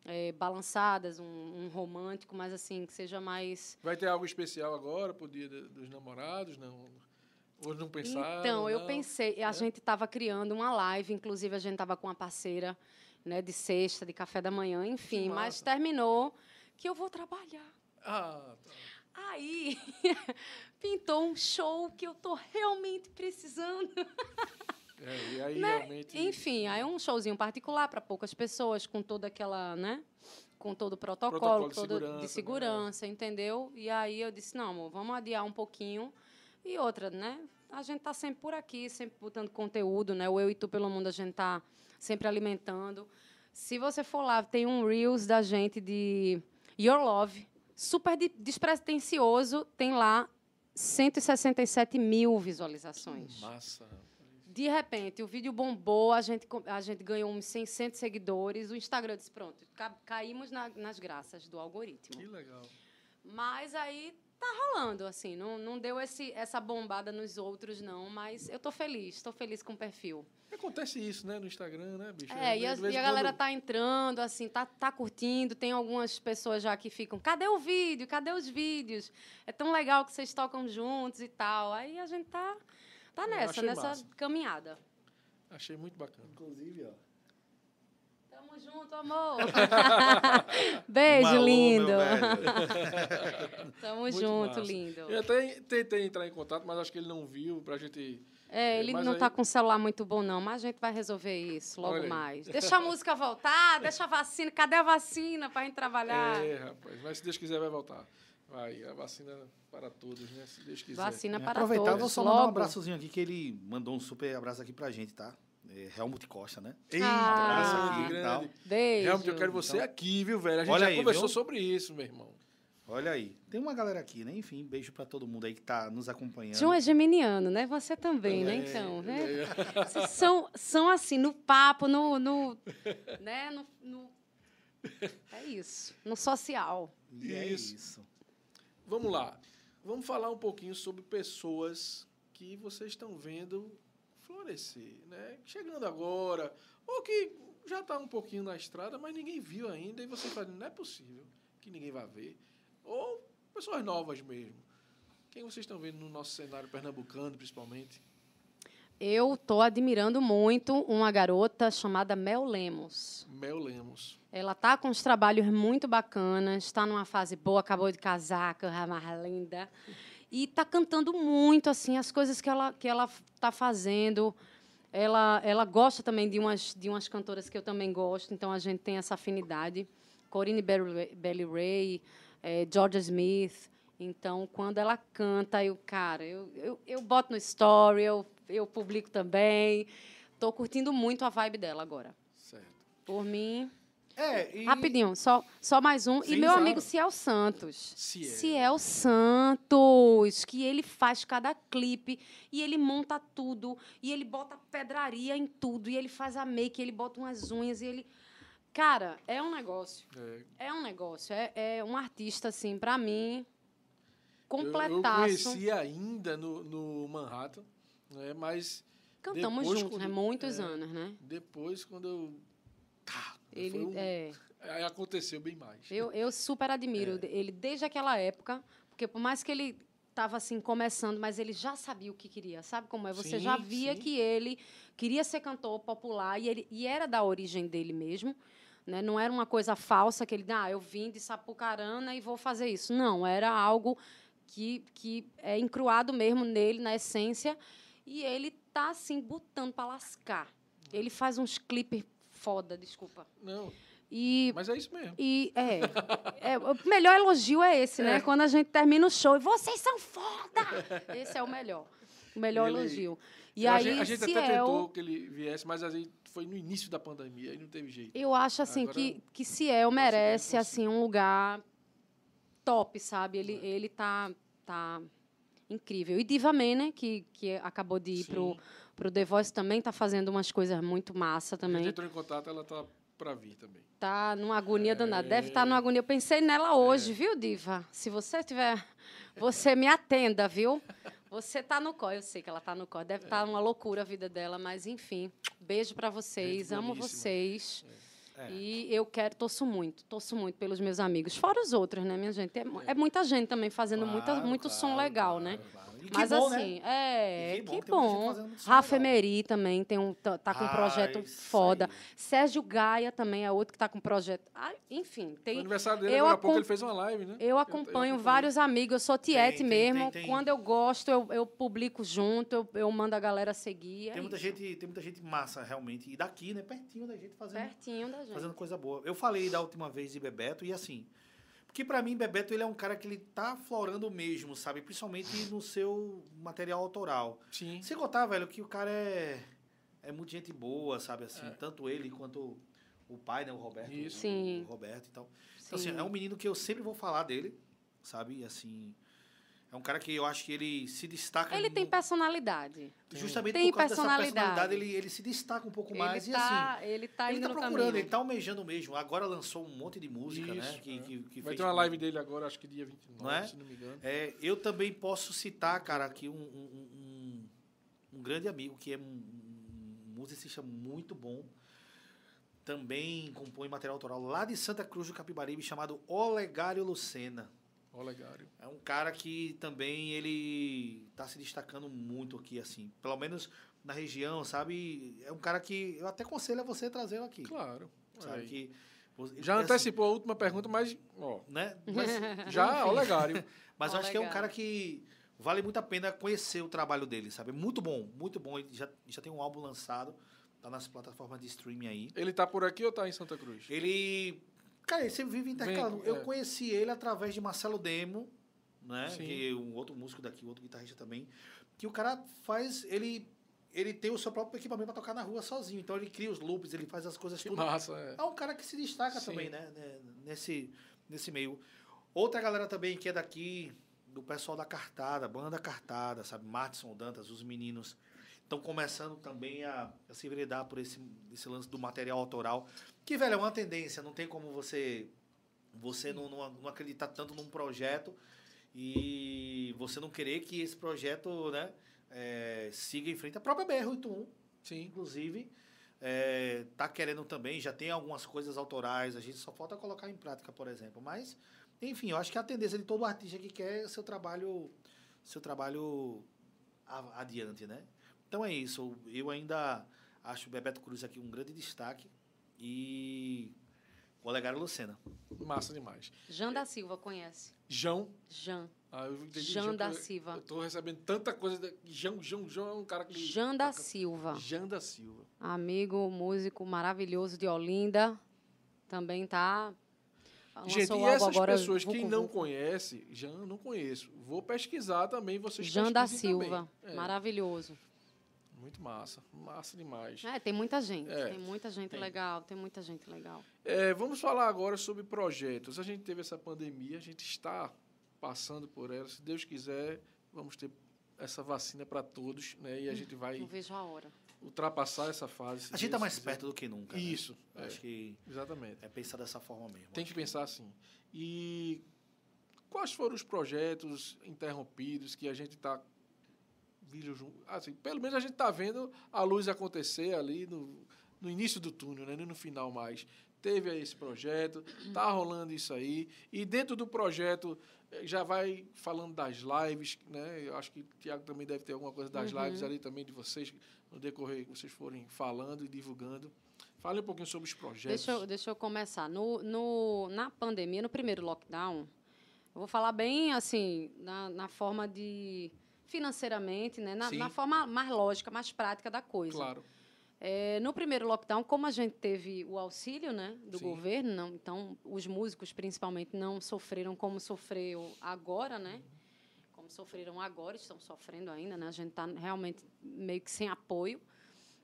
é, balançadas, um, um, romântico, mas assim, que seja mais. Vai ter algo especial agora pro dia dos namorados? Não. Hoje não pensaram? Então, não. eu pensei, a é? gente estava criando uma live, inclusive a gente estava com uma parceira né, de sexta, de café da manhã, enfim, mas terminou que eu vou trabalhar. Ah, tá. Aí pintou um show que eu tô realmente precisando. É, e aí né? realmente. Enfim, aí um showzinho particular para poucas pessoas, com toda aquela, né? Com todo o protocolo, protocolo de todo segurança, de segurança né? entendeu? E aí eu disse, não, amor, vamos adiar um pouquinho. E outra, né? A gente tá sempre por aqui, sempre botando conteúdo, né? O Eu e Tu pelo Mundo, a gente tá sempre alimentando. Se você for lá, tem um Reels da gente de Your Love, super despretensioso, tem lá 167 mil visualizações. Massa de repente, o vídeo bombou, a gente, a gente ganhou uns 600 seguidores, o Instagram disse, pronto, caímos na, nas graças do algoritmo. Que legal. Mas aí tá rolando, assim, não, não deu esse, essa bombada nos outros, não, mas eu tô feliz, tô feliz com o perfil. Acontece isso, né, no Instagram, né, bicho? É, e, a, e a galera tá entrando, assim, tá, tá curtindo, tem algumas pessoas já que ficam, cadê o vídeo, cadê os vídeos? É tão legal que vocês tocam juntos e tal, aí a gente tá tá nessa, nessa massa. caminhada. Achei muito bacana. Inclusive, ó. Tamo junto, amor. Beijo, lindo. Tamo muito junto, massa. lindo. Eu até tentei entrar em contato, mas acho que ele não viu pra gente. É, ele não aí... tá com um celular muito bom, não, mas a gente vai resolver isso logo mais. Deixa a música voltar, deixa a vacina. Cadê a vacina pra gente trabalhar? É, rapaz, mas se Deus quiser, vai voltar. Vai, a vacina para todos, né? Se Deus quiser. Vacina é, para aproveitar, todos. vou só mandar um abraçozinho aqui, que ele mandou um super abraço aqui pra gente, tá? É, Helmut Costa, né? Eita, ah, abraço aqui, grande. Beijo. Helmut, eu quero você então, aqui, viu, velho? A gente já aí, conversou viu? sobre isso, meu irmão. Olha aí. Tem uma galera aqui, né? Enfim, beijo para todo mundo aí que tá nos acompanhando. João é geminiano, né? Você também, né? é, né? Então, né? É. São, são assim, no papo, no... no né? No, no, É isso. No social. E é isso. Vamos lá. Vamos falar um pouquinho sobre pessoas que vocês estão vendo florescer, né? Chegando agora, ou que já está um pouquinho na estrada, mas ninguém viu ainda, e você fala, não é possível que ninguém vá ver. Ou pessoas novas mesmo. Quem vocês estão vendo no nosso cenário pernambucano, principalmente? Eu estou admirando muito uma garota chamada Mel Lemos. Mel Lemos. Ela tá com uns trabalhos muito bacanas, está numa fase boa, acabou de casar, que é mais linda. E está cantando muito assim as coisas que ela que ela está fazendo. Ela ela gosta também de umas de umas cantoras que eu também gosto, então a gente tem essa afinidade. Corinne Bailey Ray, é, Georgia Smith. Então, quando ela canta, eu, cara, eu, eu, eu boto no story, eu eu publico também. Estou curtindo muito a vibe dela agora. Certo. Por mim. É, e... Rapidinho, só, só mais um. Sim, e meu amigo Ciel Santos. Ciel. Ciel Santos, que ele faz cada clipe e ele monta tudo. E ele bota pedraria em tudo. E ele faz a make, ele bota umas unhas e ele. Cara, é um negócio. É, é um negócio. É, é um artista, assim, para mim, completaço. Eu, eu conheci ainda no, no Manhattan. Né? Mas. Cantamos depois, juntos, né? Muitos é, anos, né? Depois, quando eu. Tá, ele um, é. Aí aconteceu bem mais. Eu, eu super admiro é. ele desde aquela época, porque por mais que ele estava assim começando, mas ele já sabia o que queria, sabe como é? Você sim, já via sim. que ele queria ser cantor popular e ele e era da origem dele mesmo, Né? Não era uma coisa falsa que ele, ah, eu vim de Sapucarana e vou fazer isso. Não, era algo que, que é encruado mesmo nele, na essência, e ele tá assim, botando para lascar. Ele faz uns clipes foda, desculpa. Não. E, Mas é isso mesmo. e é, é, o melhor elogio é esse, né? É. Quando a gente termina o show e vocês são foda! Esse é o melhor. O melhor Ele- elogio. E a aí, gente, a gente até Ciel, tentou que ele viesse, mas a gente foi no início da pandemia e não teve jeito. eu acho assim Agora, que, que Ciel conseguiu, merece assim um lugar top, sabe? Ele, ele tá, tá incrível. E Diva Man, né? Que, que acabou de ir pro, Sim. pro The Voice também, tá fazendo umas coisas muito massa também. entrou em contato, ela tá pra vir também. Tá numa agonia danada. Deve É. estar numa agonia. Eu pensei nela hoje, viu, Diva? Se você tiver. Você me atenda, viu? Você tá no cor. Eu sei que ela tá no cor. Deve estar uma loucura a vida dela, mas enfim. Beijo pra vocês. Amo vocês. É. E eu quero, torço muito, torço muito pelos meus amigos. Fora os outros, né, minha gente? É, mu- é muita gente também fazendo muita, Claro, muito som claro, legal, claro, né? E Mas bom, né? assim, é, E que bom, que bom. som Rafa. Emery também tem um, tá, tá com um Ah, projeto foda. Sérgio Gaia também é outro que tá com projeto. Ah, enfim, tem. aniversário dele, eu agora há pouco, ele fez uma live, né? Eu acompanho acompanhei. vários amigos, eu sou tiete tem, mesmo. tem, tem. Quando eu gosto, eu, eu publico junto, eu, eu mando a galera seguir. é Tem muita, isso. gente, tem muita gente massa, realmente. E daqui, né? Pertinho da gente fazendo, Pertinho da gente. fazendo coisa boa. Eu falei da última vez de Bebeto e assim. Porque pra mim, Bebeto, ele é um cara que ele tá florando mesmo, sabe? Principalmente no seu material autoral. Sim. Sem contar, velho, que o cara é, é muito gente boa, sabe? Assim, É. tanto ele quanto o pai, né? O Roberto. Isso. o- Sim. O Roberto e tal. Então, assim, Sim. é um menino que eu sempre vou falar dele, sabe? E, assim, é um cara que eu acho que ele se destaca. Ele tem no- personalidade. Justamente Tem por causa dessa personalidade. personalidade, ele, ele se destaca um pouco mais. ele, e assim, tá, ele tá ele indo tá procurando, caminho. ele tá almejando mesmo. Agora lançou um monte de música, né? Isso, Que, é. que, que Vai fez ter uma com- live dele agora, acho que dia 29, Não é? se não me engano. É, eu também posso citar, cara, aqui um, um, um, um grande amigo que é um, um musicista muito bom. Também compõe material autoral lá de Santa Cruz do Capibaribe, chamado Olegário Lucena. Legal. É um cara que também ele tá se destacando muito aqui, assim. Pelo menos na região, sabe? É um cara que eu até aconselho a você trazê-lo aqui. Claro. Sabe Aí. que você- Já é assim, antecipou a última pergunta, mas, ó, né? Mas, já, legal. mas eu acho que é um cara que vale muito a pena conhecer o trabalho dele, sabe? Muito bom, muito bom. Ele já, já tem um álbum lançado, tá nas plataformas de streaming aí. Ele tá por aqui ou tá em Santa Cruz? Ele. Cara, ele sempre vive intercalando. Vem, Eu é. conheci ele através de Marcelo Demo, né? Sim. Que é um outro músico daqui, outro guitarrista também. Que o cara faz. Ele, ele tem o seu próprio equipamento pra tocar na rua sozinho. Então ele cria os loops, ele faz as coisas Que tudo. massa, é. É um cara que se destaca Sim. também, né? né, Nesse, nesse meio. Outra galera também que é daqui, do pessoal da Cartada, banda Cartada, sabe? Matson Dantas, os meninos. Estão começando também a, a se enveredar por esse, esse lance do material autoral. Que, velho, é uma tendência. Não tem como você você não, não, não acreditar tanto num projeto e você não querer que esse projeto né, é, siga em frente. A própria BR-81, Sim. inclusive, é, tá querendo também, já tem algumas coisas autorais, a gente só falta colocar em prática, por exemplo. Mas, enfim, eu acho que a tendência de todo artista que quer seu trabalho, seu trabalho adiante, né? Então é isso. Eu ainda acho o Bebeto Cruz aqui um grande destaque e o Olegário Lucena. Massa demais. Jean da Silva conhece. João. Jean. Ah, eu entendi Jean da eu- Silva. Eu tô recebendo tanta coisa. Da... João, João, João é um cara que. Jean da Silva. Jean da Silva. Amigo, músico maravilhoso de Olinda. Também tá. Gente, e essas agora, pessoas, Vucu quem não Vucu. conhece, Jean, não conheço. Vou pesquisar também, vocês Jean da. Silva. É, Maravilhoso. Muito massa. Massa demais. É, tem muita gente. É, tem muita gente tem. legal. Tem muita gente legal. É, vamos falar agora sobre projetos. A gente teve essa pandemia, a gente está passando por ela. Se Deus quiser, vamos ter essa vacina para todos, né? E a gente vai Não vejo a hora. ultrapassar essa fase. se A gente tá Deus mais quiser. perto do que nunca. né? Isso, é, Acho que exatamente. é pensar dessa forma mesmo. Tem que Acho pensar assim. E quais foram os projetos interrompidos que a gente está assim, pelo menos a gente está vendo a luz acontecer ali no, no início do túnel, né? nem no final mais. teve esse projeto, tá rolando isso aí. E dentro do projeto eh, já vai falando das lives, né? Eu acho que o Tiago também deve ter alguma coisa das Uhum. lives ali também de vocês, no decorrer que vocês forem falando e divulgando. Fale um pouquinho sobre os projetos. Deixa eu, deixa eu começar. No, no, na pandemia, no primeiro lockdown, eu vou falar bem assim, na, na forma de. Financeiramente, né? Na, na forma mais lógica, mais prática da coisa. Claro. É, no primeiro lockdown, como a gente teve o auxílio né, do Sim. governo, não, então os músicos principalmente não sofreram como sofreu agora, né? Como sofreram agora, estão sofrendo ainda, né? A gente está realmente meio que sem apoio,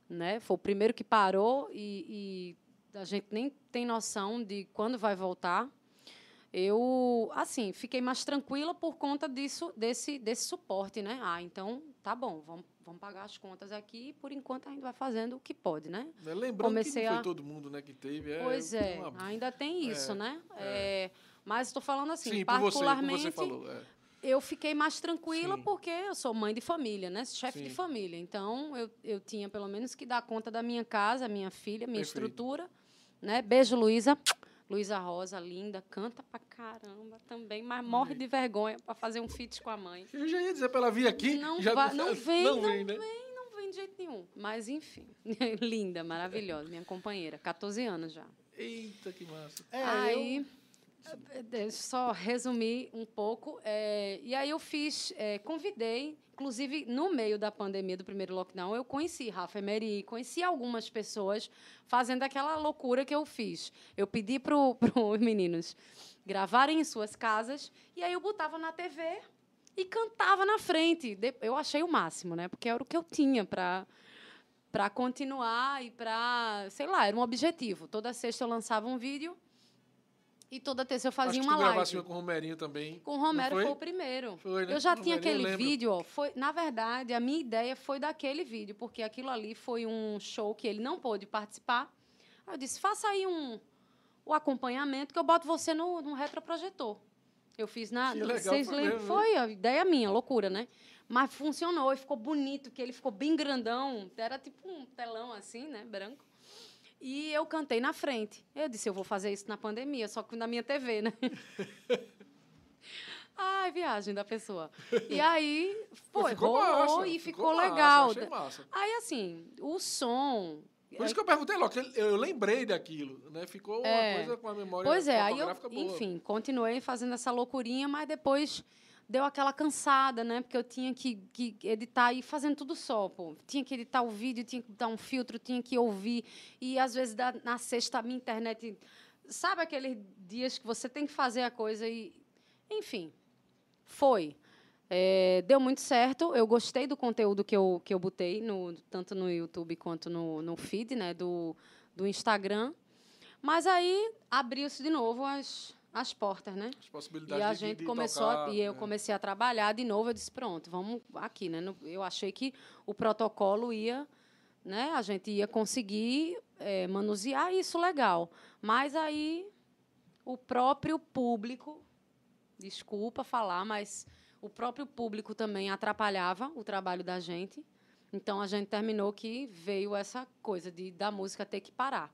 né? Foi o primeiro que parou e, e a gente nem tem noção de quando vai voltar. Eu, assim, fiquei mais tranquila por conta disso, desse, desse suporte, né? Ah, então tá bom, vamos, vamos pagar as contas aqui e por enquanto a gente vai fazendo o que pode, né? Né, Lembrando Comecei que não foi a- todo mundo né, que teve. É, pois é, uma- ainda tem isso, é, né? É, mas estou falando assim, Sim, por você, particularmente, você falou. é. eu fiquei mais tranquila Sim. porque eu sou mãe de família, né? Chefe de família. Então, eu, eu tinha pelo menos que dar conta da minha casa, minha filha, minha Perfeito. estrutura. Né? Beijo, Luísa. Luísa Rosa, linda, canta pra caramba também, mas morre de vergonha para fazer um feat com a mãe. Eu já ia dizer para ela vir aqui. Não já vai- não vem, não não vem, né? Não vem de jeito nenhum. Mas, enfim, linda, maravilhosa, minha companheira, 14 anos já. Eita, que massa. É, aí, eu só resumir um pouco. eh, e aí eu fiz, eh, convidei, inclusive no meio da pandemia do primeiro lockdown, eu conheci Rafa Emery, conheci algumas pessoas fazendo aquela loucura que eu fiz. Eu pedi para os meninos gravarem em suas casas e aí eu botava na TV e cantava na frente. Eu achei o máximo, né? Porque era o que eu tinha para para continuar e para, sei lá, era um objetivo. Toda sexta eu lançava um vídeo e toda terça eu fazia Acho que uma gravasse live. uma com o Romerinho também. Com o Romero Não foi? o primeiro. Foi, né? Eu já o tinha Romerinho, aquele vídeo, ó, foi, na verdade, a minha ideia foi daquele vídeo, porque aquilo ali foi um show que ele não pôde participar. Aí eu disse, faça aí um o acompanhamento que eu boto você no, no retroprojetor. Eu fiz na. Que legal, vocês foi lembram? mesmo, Foi a ideia minha, loucura, né? Mas funcionou e ficou bonito, que ele ficou bem grandão. Era tipo um telão assim, né? Branco. E eu cantei na frente. Eu disse, eu vou fazer isso na pandemia, só que na minha TV, né? Ai, viagem da pessoa. E aí, foi, ficou rolou massa, e ficou ficou, legal. massa. Aí, assim, o som... Por isso que eu perguntei logo, eu lembrei daquilo, né? Ficou uma É. coisa com a memória Pois é, aí eu, boa. enfim, continuei fazendo essa loucurinha, mas depois deu aquela cansada, né? Porque eu tinha que, que editar e fazendo tudo só, pô. Tinha que editar o vídeo, tinha que dar um filtro, tinha que ouvir. E às vezes na sexta a minha internet. Sabe aqueles dias que você tem que fazer a coisa e. Enfim, foi. É, deu muito certo. Eu gostei do conteúdo que eu, que eu botei, no, tanto no YouTube quanto no, no feed né, do, do Instagram. Mas aí abriu-se de novo as, as portas, né? As possibilidades E a de- gente de começou, a- tocar, e eu né? comecei a trabalhar de novo. Eu disse, pronto, vamos aqui, né? Eu achei que o protocolo ia, né? A gente ia conseguir eh, manusear isso legal. Mas aí o próprio público, desculpa falar, mas o próprio público também atrapalhava o trabalho da gente. Então a gente terminou que veio essa coisa de da música ter que parar.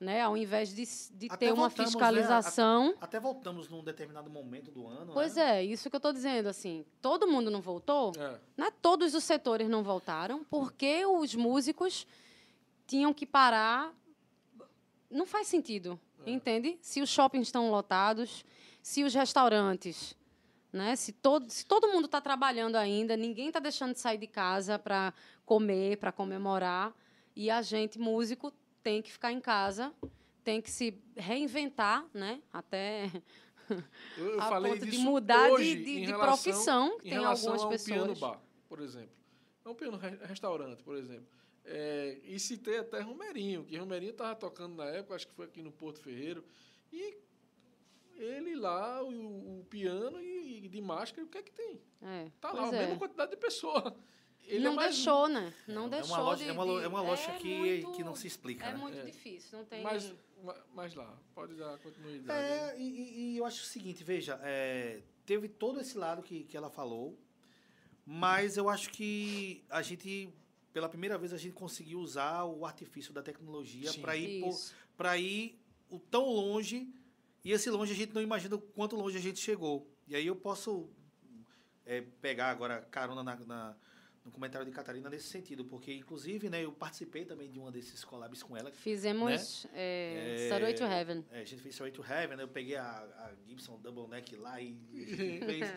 Né? Ao invés de, de Até ter uma voltamos, né? fiscalização. Até voltamos num determinado momento do ano. Pois né? é, isso que eu estou dizendo, assim, todo mundo não voltou, É. né? todos os setores não voltaram, porque os músicos tinham que parar. Não faz sentido, É. entende? Se os shoppings estão lotados, se os restaurantes, né? se, todo, se todo mundo está trabalhando ainda, ninguém está deixando de sair de casa para comer, para comemorar, e a gente, músico, tem que ficar em casa, tem que se reinventar, né? Até Eu, eu a falei ponto de mudar de- hoje de- de relação- profissão, em tem algumas um pessoas. piano bar, por exemplo. É um piano re- restaurante, por exemplo. É, e citei até Romerinho, que Romerinho estava tocando na época, acho que foi aqui no Porto Ferreiro, e ele lá, o, o piano e, e de máscara, o que é que tem? É, Tá lá, a é. mesma quantidade de pessoa. Ele não é mais- deixou, né? É, Não é deixou uma loja, de, é uma, é uma loja que, muito- que não se explica. É né? muito É. difícil, não tem... Mas, ma- mas lá, pode dar continuidade. É, e, e- eu acho o seguinte, veja, é, teve todo esse lado que, que ela falou, mas eu acho que a gente, pela primeira vez, a gente conseguiu usar o artifício da tecnologia para ir, por- ir o tão longe, e esse longe a gente não imagina o quanto longe a gente chegou. E aí eu posso é, pegar agora carona na, na, no comentário de Catarina nesse sentido, porque inclusive né, eu participei também de uma desses collabs com ela. Fizemos né? é, é, Starway to Heaven. É, a gente fez Starway to Heaven, né? eu peguei a, a Gibson Double Neck lá e, e fez.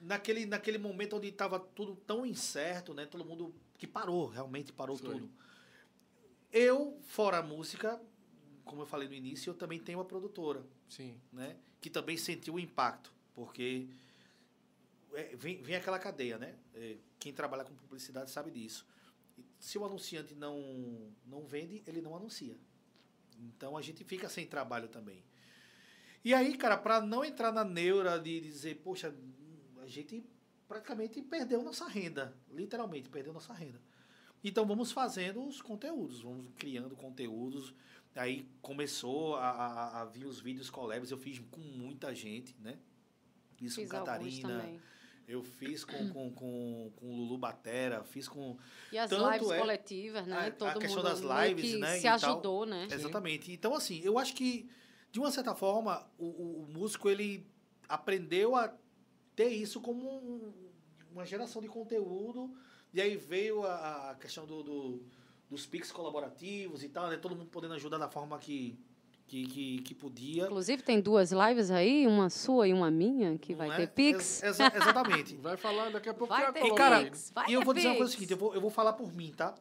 naquele, naquele momento onde estava tudo tão incerto, né? Todo mundo que parou, realmente parou Foi. tudo. Eu, fora a música, como eu falei no início, eu também tenho uma produtora. Sim. Né? Que também sentiu o impacto, porque é, vem, vem aquela cadeia, né? É, quem trabalha com publicidade sabe disso. Se o anunciante não, não vende, ele não anuncia. Então a gente fica sem trabalho também. E aí, cara, para não entrar na neura de dizer, poxa, a gente praticamente perdeu nossa renda, literalmente perdeu nossa renda. Então vamos fazendo os conteúdos, vamos criando conteúdos. Aí começou a, a, a vir os vídeos collabs, eu fiz com muita gente, né? Isso fiz com Catarina. Eu fiz com, com, com, com Lulu Batera, fiz com. E as lives é, coletivas, né? A, Todo a questão das lives, né? Se ajudou, tal. né? Exatamente. Então, assim, eu acho que, de uma certa forma, o, o, o músico ele aprendeu a ter isso como um, uma geração de conteúdo e aí veio a, a questão do, do, dos PIX colaborativos e tal, né? Todo mundo podendo ajudar da forma que, que, que, que podia. Inclusive, tem duas lives aí, uma sua e uma minha, que Não vai é? ter Pix. Ex exatamente. vai falar daqui a pouco. Vai ter e, cara, vai e eu vou dizer uma coisa seguinte, eu vou, eu vou falar por mim, tá?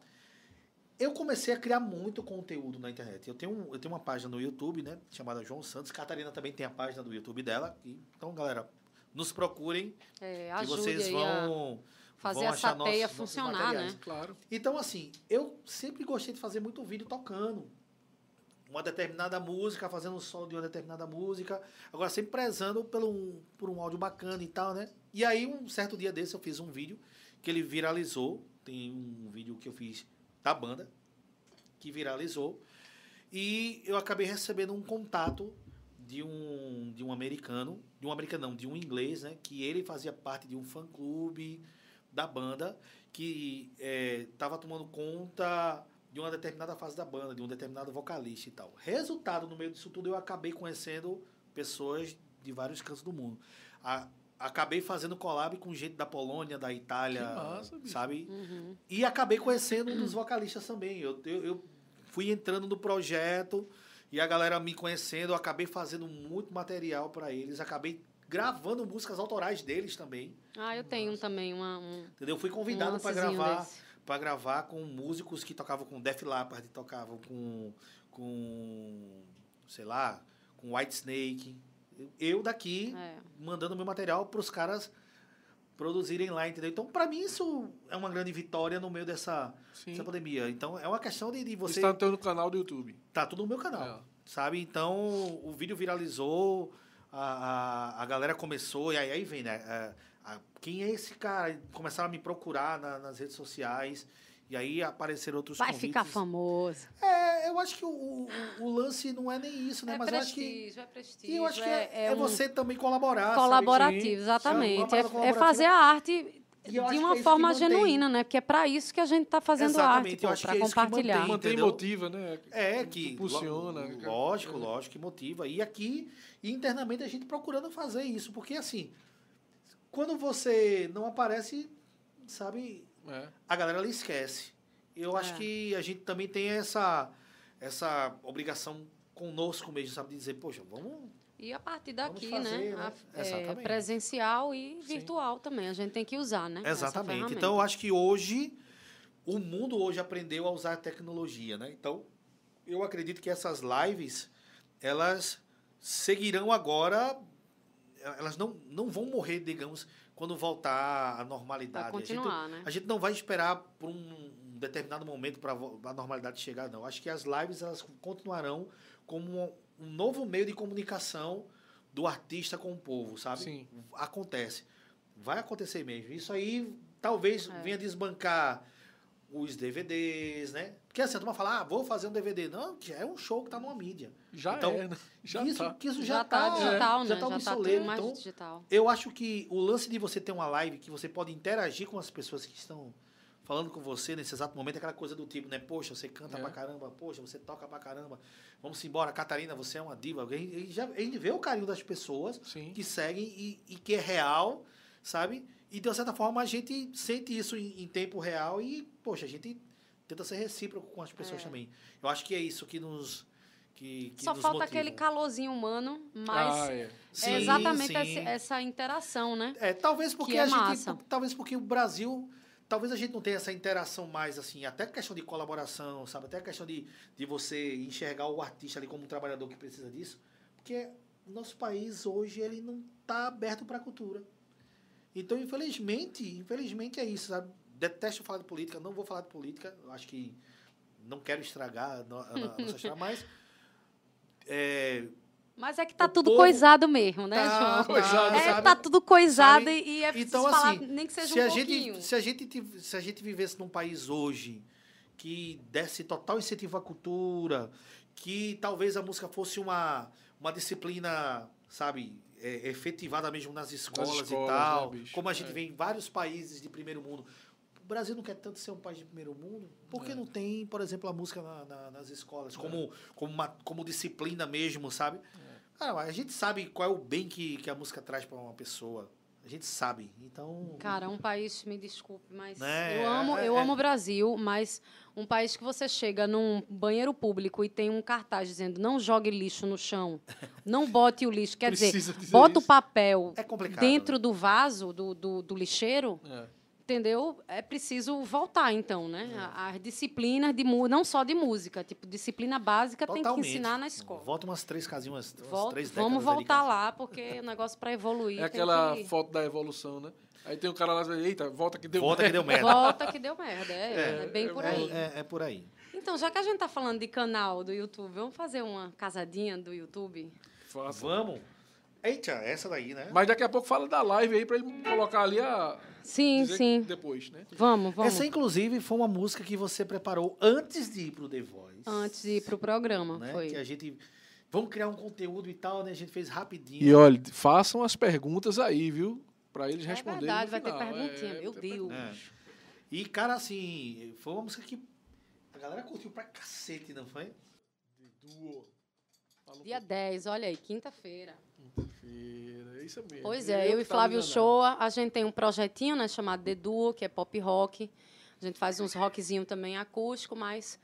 Eu comecei a criar muito conteúdo na internet. Eu tenho, eu tenho uma página no YouTube, né? Chamada João Santos. Catarina também tem a página do YouTube dela. então, galera, nos procurem. É, que vocês vão... Fazer essa teia nossos, funcionar, nossos né? Claro. Então, assim, eu sempre gostei de fazer muito vídeo tocando uma determinada música, fazendo o som de uma determinada música, agora sempre prezando pelo por um áudio bacana e tal, né? E aí, um certo dia desse, eu fiz um vídeo que ele viralizou. Tem um vídeo que eu fiz da banda, que viralizou. E eu acabei recebendo um contato de um, de um americano, de um americano não, de um inglês, né? Que ele fazia parte de um fã-clube da banda que estava é, tomando conta de uma determinada fase da banda, de um determinado vocalista e tal. Resultado, no meio disso tudo, eu acabei conhecendo pessoas de vários cantos do mundo. A, acabei fazendo collab com gente da Polônia, da Itália, massa, sabe? Uhum. E acabei conhecendo um dos vocalistas também. Eu, eu, eu, fui entrando no projeto e a galera me conhecendo, eu acabei fazendo muito material para eles, acabei gravando músicas autorais deles também. Ah, eu tenho Nossa. também uma. Um, Entendeu? Eu fui convidado um para gravar para gravar com músicos que tocavam com Def Leppard, tocavam com com sei lá, com White Snake. Eu daqui é. mandando meu material para os caras produzirem lá, entendeu? Então, para mim, isso é uma grande vitória no meio dessa, dessa pandemia. Então, é uma questão de, de você... Está no teu canal do YouTube. Tá tudo no meu canal, é. sabe? Então, o vídeo viralizou, a, a, a galera começou, e aí, aí vem, né? É, quem é esse cara? Começaram a me procurar na, nas redes sociais. E aí apareceram outros Vai convites. ficar famoso. É, eu acho que o, o, o, lance não é nem isso, né? É Mas prestígio, eu acho que. É prestígio, e eu acho que é, é, é um você também colaborar. Colaborativo, sabe? exatamente. É, é, fazer a arte de uma é forma genuína, né? Porque é para isso que a gente está fazendo Exatamente, arte, para compartilhar. Que mantém, mantém motiva, né? É, que impulsiona. Lógico, lógico que motiva. E aqui, internamente, a gente procurando fazer isso. Porque, assim, quando você não aparece, sabe, é. a galera ali esquece. Eu é. acho que a gente também tem essa, essa obrigação conosco mesmo, sabe, de dizer, poxa, vamos e a partir daqui, né, fazer, né? A, é, presencial e virtual Sim. também. A gente tem que usar, né? Exatamente. Então, eu acho que hoje, o mundo hoje aprendeu a usar a tecnologia, né? Então, eu acredito que essas lives, elas seguirão agora, elas não, não vão morrer, digamos, quando voltar à normalidade. Vai continuar, a gente, né? A gente não vai esperar por um determinado momento para a normalidade chegar, não. Acho que as lives, elas continuarão como um novo meio de comunicação do artista com o povo, sabe? Sim. Acontece. Vai acontecer mesmo. Isso aí talvez é. venha desbancar os DVDs, né? Porque assim, a turma fala, ah, vou fazer um DVD. Não, é um show que tá numa mídia. Já então, é, né? Já isso, tá. Que isso já, já tá, tá digital, já né? tá já obsoleto. Tá então, digital. eu acho que o lance de você ter uma live que você pode interagir com as pessoas que estão falando com você nesse exato momento, aquela coisa do tipo, né? Poxa, você canta É. pra caramba, poxa, você toca pra caramba. Vamos embora, Catarina, você é uma diva. A gente, já, a gente vê o carinho das pessoas Sim. que seguem e, e que é real, sabe? E de uma certa forma a gente sente isso em, em tempo real e, poxa, a gente tenta ser recíproco com as pessoas É. também. Eu acho que é isso que nos. Que, que Só nos falta motiva. aquele calorzinho humano, mas Ah, é. Sim, é exatamente sim. esse- essa interação, né? É, talvez porque é a gente. massa. Talvez porque o Brasil. Talvez a gente não tenha essa interação mais, assim, até a questão de colaboração, sabe? Até a questão de, de você enxergar o artista ali como um trabalhador que precisa disso. Porque o nosso país hoje, ele não está aberto para a cultura. Então, infelizmente, infelizmente é isso, sabe? Detesto falar de política, não vou falar de política, eu acho que não quero estragar a no- a no- a nossa história, mas é, Mas é que tá tudo coisado mesmo, né, tá João? coisado, É, sabe? tá tudo coisado Sabe? e é Então, falar, assim, nem que seja se um a pouquinho. gente se a gente se a gente vivesse num país hoje que desse total incentivo à cultura que talvez a música fosse uma uma disciplina sabe é, efetivada mesmo nas escolas, escolas, e tal. né, como a gente É. vê em vários países de primeiro mundo. O Brasil não quer tanto ser um país de primeiro mundo porque É. não tem por exemplo a música na- na- nas escolas como como uma, como disciplina mesmo sabe? Cara, a gente sabe qual é o bem que, que a música traz para uma pessoa a gente sabe então Cara, um país, me desculpe, mas Né, eu amo, é- eu é- amo o Brasil, mas um país que você chega num banheiro público e tem um cartaz dizendo não jogue lixo no chão, não bote o lixo, quer dizer, dizer bota o isso. papel É dentro do vaso do, do, do lixeiro, É. entendeu? É preciso voltar, então, né? A- As disciplinas de mu- não só de música, tipo, disciplina básica tem que Totalmente. ensinar na escola. Volta umas três casinhas, umas, Volta- três vamos décadas ali, voltar cara. lá, porque o negócio para evoluir É tem aquela que... foto da evolução, né? Aí tem o cara lá, eita, volta que deu Volta que deu merda. Volta que deu merda, é, é, bem por É, aí. é, é por aí. Então, já que a gente tá falando de canal do YouTube, vamos fazer uma casadinha do YouTube? Faça. Vamos. Eita, essa daí, né? Mas daqui a pouco fala da live aí pra ele colocar ali a. Sim, sim. Depois, né? Vamos, vamos. Essa, inclusive, foi uma música que você preparou antes de ir pro The Voice. Antes de ir pro programa, né? foi. Que a gente... Vamos criar um conteúdo e tal, né? A gente fez rapidinho. E olha, façam as perguntas aí, viu? Pra eles É responderem. verdade, no vai ter perguntinha, É, meu Deus. É. E, cara, assim, foi uma música que a galera curtiu pra cacete, não foi? Duo. Fala um Dia 10, olha aí, quinta-feira. Quinta-feira, isso mesmo. Pois é, eu e que tava Flávio. Shoa, a gente tem um projetinho, né, chamado The Duo, que é pop rock. A gente faz uns rockzinho também acústico, mas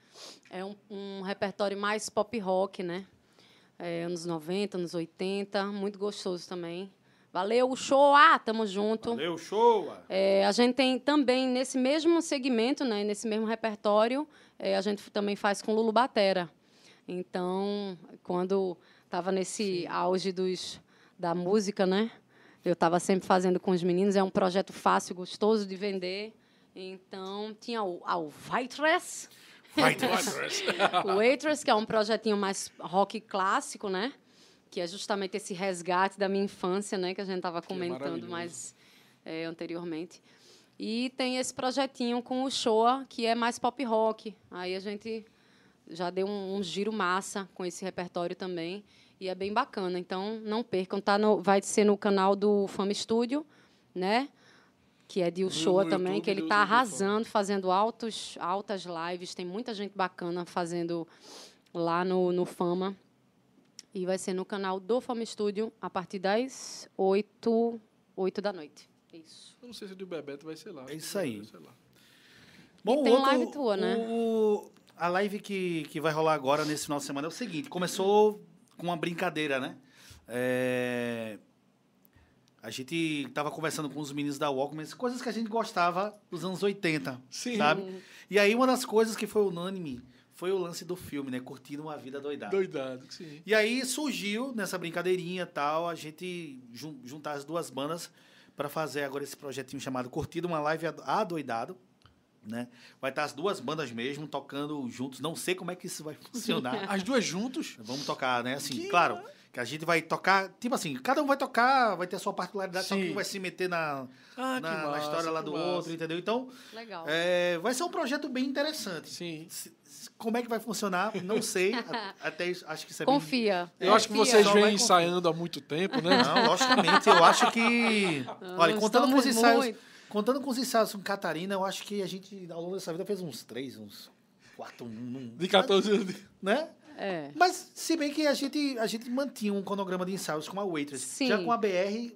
é um, um repertório mais pop rock, né? É, anos 90, anos 80, muito gostoso também. Valeu, Shoa, tamo junto. Valeu, show! É, a gente tem também, nesse mesmo segmento, né, nesse mesmo repertório, é, a gente também faz com Lulu Batera. Então, quando estava nesse auge dos, da música, né, eu estava sempre fazendo com os meninos. É um projeto fácil, gostoso de vender. Então, tinha o, a Waitress, Vai, o Waitress, que é um projetinho mais rock clássico, né? Que é justamente esse resgate da minha infância, né? Que a gente estava comentando maravilhoso. mais é, anteriormente. E tem esse projetinho com o Shoa, que é mais pop rock. Aí a gente já deu um, um giro massa com esse repertório também. E é bem bacana. Então, não percam. Tá no, vai ser no canal do Fama Studio, né? Que é de Uchoa no também, YouTube que ele está arrasando, fazendo altos, altas lives. Tem muita gente bacana fazendo lá no, no Fama. E vai ser no canal do Fama Studio a partir das 8, 8 da noite. Isso. Eu não sei se o do Bebeto vai ser lá. É isso aí. Sei lá. Bom, tem outro- live tua, né? o- a live que, que vai rolar agora nesse final de semana é o seguinte: começou com uma brincadeira, né? É, a gente tava conversando com os meninos da Walkman, coisas que a gente gostava dos anos 80, Sim. sabe? E aí uma das coisas que foi unânime foi o lance do filme, né? Curtindo uma vida doidada. Doidado, sim. E aí surgiu nessa brincadeirinha tal, a gente jun- juntar as duas bandas para fazer agora esse projetinho chamado Curtido, uma live ado- adoidado, né? Vai estar as duas bandas mesmo tocando juntos. Não sei como é que isso vai funcionar. As duas juntos? Vamos tocar, né? Assim, Que claro, que a gente vai tocar, tipo assim, cada um vai tocar, vai ter a sua particularidade, só Sim. que um vai se meter na, Ah, na, que na massa, história lá do massa. outro, entendeu? Então, Legal. é, vai ser um projeto bem interessante. Sim. Se- Como é que vai funcionar? Não sei. Até acho que isso é bem Confia. Eu acho que vocês Só vêm ensaiando há muito tempo, né? Não, logicamente, eu acho que. Olha, contando com os ensaios. muito. Contando com os ensaios com Catarina, eu acho que a gente, ao longo dessa vida, fez uns três, uns quatro, um, De 14 anos. né? É. Mas, se bem que a gente, a gente mantinha um cronograma de ensaios com a Waitress. Sim. Já com a BR,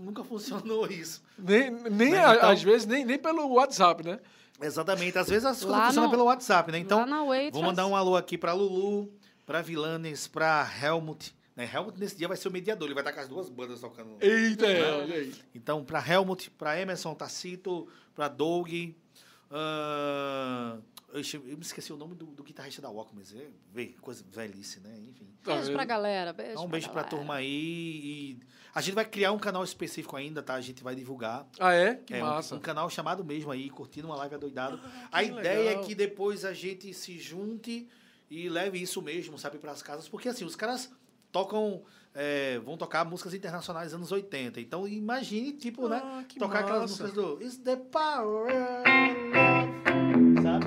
nunca funcionou isso. Nem, nem Né, então- às vezes, nem, nem pelo WhatsApp, né? Exatamente. Às vezes as coisas funcionam pelo WhatsApp, né? Então, vou mandar um alô aqui pra Lulu, pra Vilanes, pra Helmut. Né? Helmut nesse dia vai ser o mediador, ele vai estar com as duas bandas tocando. Eita, olha aí. Então, pra Helmut, pra Emerson Tacito, pra Doug. ah, eu, me esqueci o nome do, do guitarrista da Walkman. é, Vê, coisa velhice, né? Enfim. Tá Beijo pra galera. Beijo Então, um beijo pra galera. turma aí. E a gente vai criar um canal específico ainda, tá? A gente vai divulgar. Ah, é? Que É, um- massa. Um, canal chamado mesmo aí, curtindo uma live adoidado. Ah, a ideia legal. é que depois a gente se junte e leve isso mesmo, sabe, para as casas. Porque assim, os caras tocam. é, vão tocar músicas internacionais dos anos 80. Então imagine, tipo, né? Ah, que Tocar aquelas massa. músicas do Is the Power of Love", Sabe?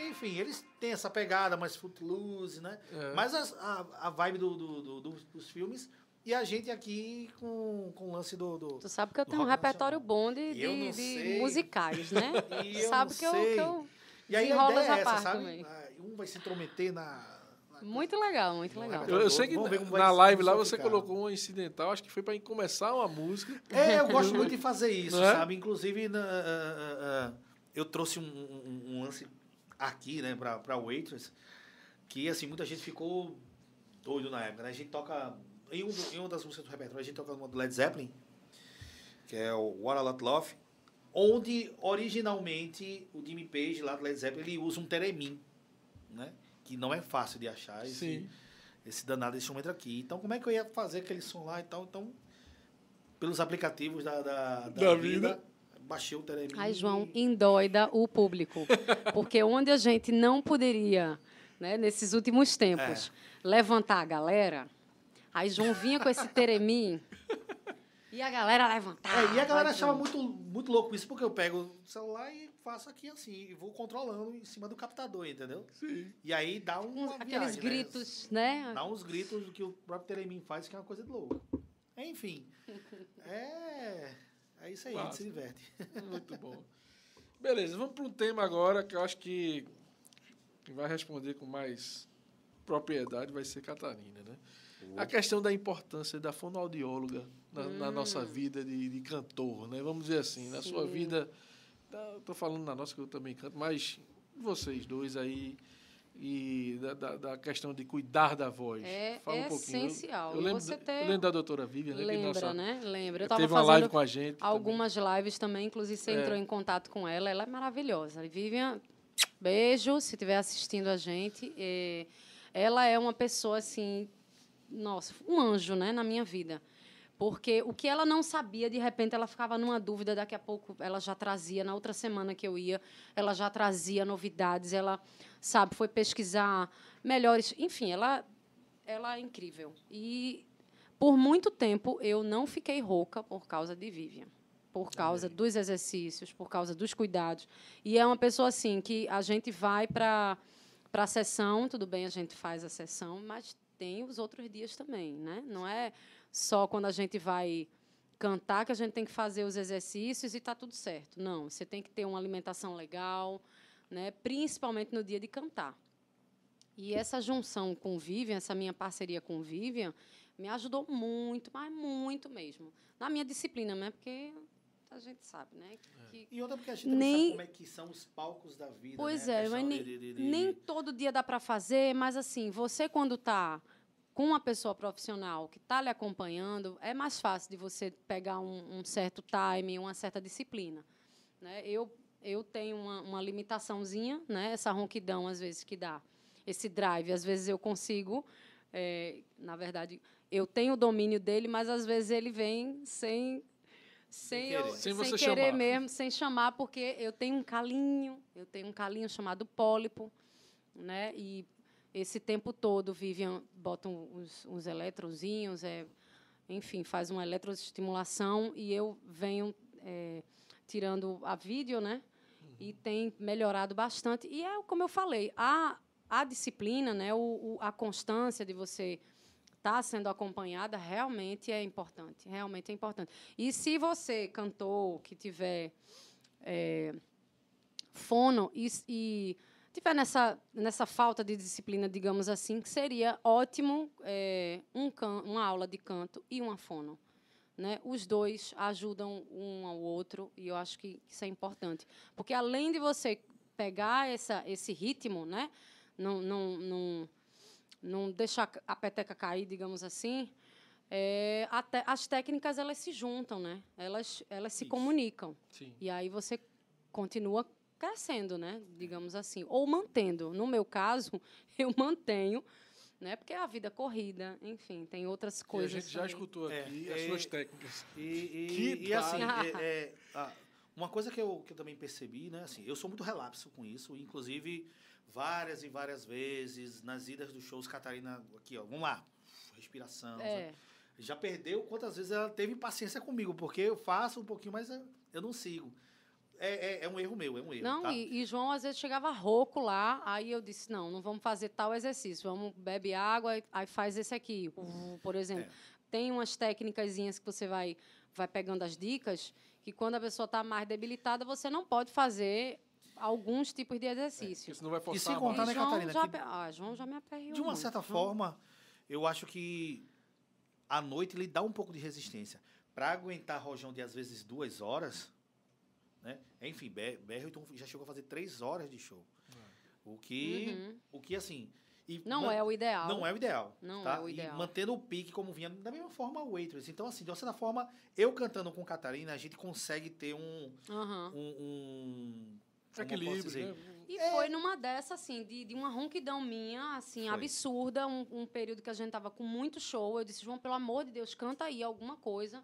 Enfim, eles têm essa pegada mais footloose, né? É. Mas as- a, a vibe do, do- do- do- dos filmes e a gente aqui com, com o lance do. do- Tu sabe que eu tenho um repertório bom de, de- de musicais, né? E eu sabe não que eu, que eu E aí a ideia essa é essa, sabe? também. Ah, Um vai se intrometer na. Muito legal, muito é legal. Eu, eu sei que Vamos ver como vai na live lá você ficar. colocou uma incidental, acho que foi pra começar uma música. É, eu gosto muito de fazer isso, é? sabe? Inclusive, na- ah, ah, ah, eu trouxe um, um- um lance aqui, né, pra, pra Waitress, que, assim, muita gente ficou doido na época, né? A gente toca... Em, um, em uma das músicas do repertório, a gente toca uma do Led Zeppelin, que é o What a Lot Love, onde, originalmente, o Jimmy Page, lá do Led Zeppelin, ele usa um teremim, né? Que não é fácil de achar esse, Sim. esse danado instrumento aqui. Então, como é que eu ia fazer aquele som lá e tal? Então, pelos aplicativos da, da, da, Da vida, vida. baixei o Teremim. Ai, João, endoida o público. Porque onde a gente não poderia, né, nesses últimos tempos, É. levantar a galera, aí João vinha com esse teremim e a galera levantava. É, e a galera achava muito, muito louco isso, porque eu pego o celular e faço aqui assim, e vou controlando em cima do captador, entendeu? Sim. E aí dá um, aqueles viagem, né? gritos, né? Dá uns gritos que o próprio Teremim faz, que é uma coisa de louco. Enfim, é, é isso aí, a gente se diverte. Muito bom. Beleza, vamos para um tema agora que eu acho que quem vai responder com mais propriedade vai ser Catarina, né? A questão da importância da fonoaudióloga na, na nossa vida de, de cantor, né? Vamos dizer assim, na sua Sim. vida, estou falando na nossa que eu também canto, mas vocês dois aí e da, da, da questão de cuidar da voz. É Fala um pouquinho. essencial. Eu, E lembro, você eu ter- lembro da doutora Vivian, né? que Lembra, nossa- né? Lembra. Eu estava Teve uma live com a gente. também. algumas lives também, inclusive você É. entrou em contato com ela. Ela é maravilhosa. Vivian, beijo, se estiver assistindo a gente. Eh, ela é uma pessoa, assim, nossa, um anjo, né, na minha vida. Porque o que ela não sabia, de repente ela ficava numa dúvida, daqui a pouco ela já trazia, na outra semana que eu ia, ela já trazia novidades, ela, sabe, foi pesquisar melhores. Enfim, ela, ela é incrível. E por muito tempo eu não fiquei rouca por causa de Vivian. Por causa dos exercícios, por causa dos cuidados. E é uma pessoa assim que a gente vai para para a sessão, tudo bem, a gente faz a sessão, mas tem os outros dias também, né? Não é só quando a gente vai cantar que a gente tem que fazer os exercícios e está tudo certo. Não, você tem que ter uma alimentação legal, né? principalmente no dia de cantar. E essa junção com o Vivian, essa minha parceria com o Vivian, me ajudou muito, mas muito mesmo. Na minha disciplina, né? Porque a gente sabe, né? Que E outra porque a gente Nem- sabe como é que são os palcos da vida, Pois né? É, mas nem, de- de- de- nem todo dia dá para fazer, mas assim, você quando está com uma pessoa profissional que está lhe acompanhando, é mais fácil de você pegar um, um certo time, uma certa disciplina. Né? Eu, eu tenho uma, uma limitaçãozinha, né? essa ronquidão, às vezes, que dá. Esse drive, às vezes eu consigo, é, na verdade, eu tenho o domínio dele, mas às vezes ele vem sem sem, querer. eu, Sem sem, querer chamar. mesmo, sem chamar, porque eu tenho um calinho, eu tenho um calinho chamado pólipo, né? E esse tempo todo Vivian bota uns, uns eletrozinhos, é, enfim, faz uma eletroestimulação e eu venho é, tirando a vídeo, né? E tem melhorado bastante. E é como eu falei, a, a disciplina, né? O, o- a constância de você está sendo acompanhada realmente é importante, realmente é importante. E se você cantor que tiver é, fono e, e tiver nessa, nessa falta de disciplina, digamos assim, que seria ótimo é, um can, uma aula de canto e uma fono. Né? Os dois ajudam um ao outro e eu acho que isso é importante. Porque além de você pegar essa, esse ritmo, né? não, não, não, não deixar a peteca cair, digamos assim, é, as técnicas elas se juntam, né? elas, elas se Isso. comunicam. Sim. E aí você continua crescendo, né? digamos assim, ou mantendo. No meu caso, eu mantenho né? Porque é a vida corrida, enfim, tem outras coisas. E a gente já escutou aqui é, as suas técnicas. E, e, e assim, é, é, uma coisa que eu, que eu também percebi, né? Assim, eu sou muito relapso com isso, inclusive várias e várias vezes nas idas dos shows, Catarina, aqui, ó, vamos lá, respiração. É. Já perdeu quantas vezes ela teve paciência comigo, porque eu faço um pouquinho, mas eu não sigo. É, é, é, um erro meu, é um erro. Não, tá? e, e, João às vezes chegava rouco lá, aí eu disse: não, não vamos fazer tal exercício, vamos bebe água, aí faz esse aqui, por exemplo. É. Tem umas técnicas que você vai, vai pegando as dicas, que quando a pessoa está mais debilitada, você não pode fazer alguns tipos de exercício. É, isso não vai forçar e sem contar, né, Catarina? Já, que, ah, João já me aperreou. De uma muito. certa forma, eu acho que à noite ele dá um pouco de resistência. Para aguentar rojão de às vezes duas horas, né? Enfim, Berryton já chegou a fazer três horas de show. É. O que, uhum. o que assim... não é o ideal. Não é o ideal. Não tá? é o ideal. E mantendo o pique como vinha, da mesma forma o Waitress. Então, assim, de uma certa forma, eu cantando com Catarina, a gente consegue ter um... Uhum. um, um equilíbrio, né? E é. foi numa dessa, assim, de, de uma ronquidão minha, assim, foi. absurda, um, um, período que a gente tava com muito show. Eu disse, João, pelo amor de Deus, canta aí alguma coisa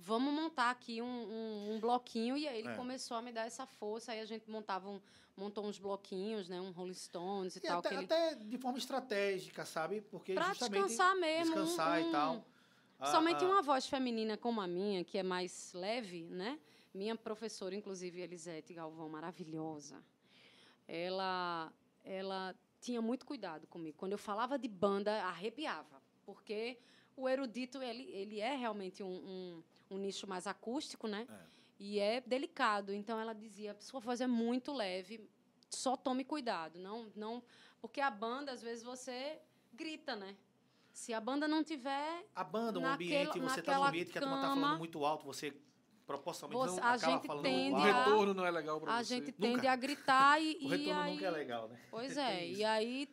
vamos montar aqui um, um, um bloquinho. E aí ele é. começou a me dar essa força. Aí a gente montava um, montou uns bloquinhos, né? Um Rolling Stones e, e tal. Até, ele... até, de forma estratégica, sabe? Porque pra justamente descansar mesmo. Descansar e tal. Somente uma voz feminina como a minha, que é mais leve, né? Minha professora, inclusive, Elisete Galvão, maravilhosa. Ela, ela tinha muito cuidado comigo. Quando eu falava de banda, arrepiava. Porque o erudito, ele, ele é realmente um, um um nicho mais acústico, né? É. E é delicado. Então ela dizia: sua voz é muito leve, só tome cuidado. Não, não, porque a banda às vezes você grita, né? Se a banda não tiver a banda, o ambiente, você está num ambiente que a turma está falando muito alto, você proporcionalmente você, não a acaba gente falando tende alto. O retorno não é legal para você. A gente tende nunca. a gritar e o retorno aí, nunca é legal, né? Pois é, e aí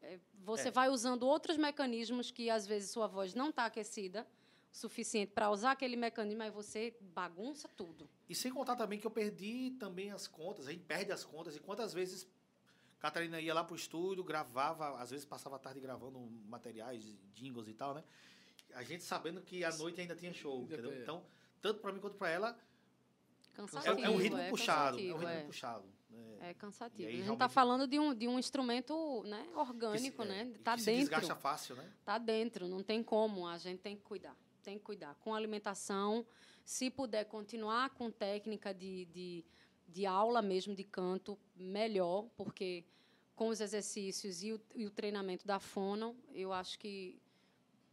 é, você é. vai usando outros mecanismos que às vezes sua voz não está aquecida suficiente para usar aquele mecanismo, aí você bagunça tudo. E sem contar também que eu perdi também as contas, a gente perde as contas, e quantas vezes Catarina ia lá pro estúdio, gravava, às vezes passava a tarde gravando materiais, jingles e tal, né? A gente sabendo que à noite ainda tinha show, entendeu? Então, tanto para mim quanto para ela, cansativo, é, é, um ritmo é puxado, é um ritmo é. puxado. É, é cansativo. Aí, a gente está falando de um, de um instrumento né, orgânico, que, né? Tá que dentro. Se desgasta fácil, né? Tá dentro, não tem como, a gente tem que cuidar tem que cuidar. Com alimentação, se puder continuar com técnica de, de, de aula mesmo de canto, melhor, porque com os exercícios e o, e o treinamento da fono, eu acho que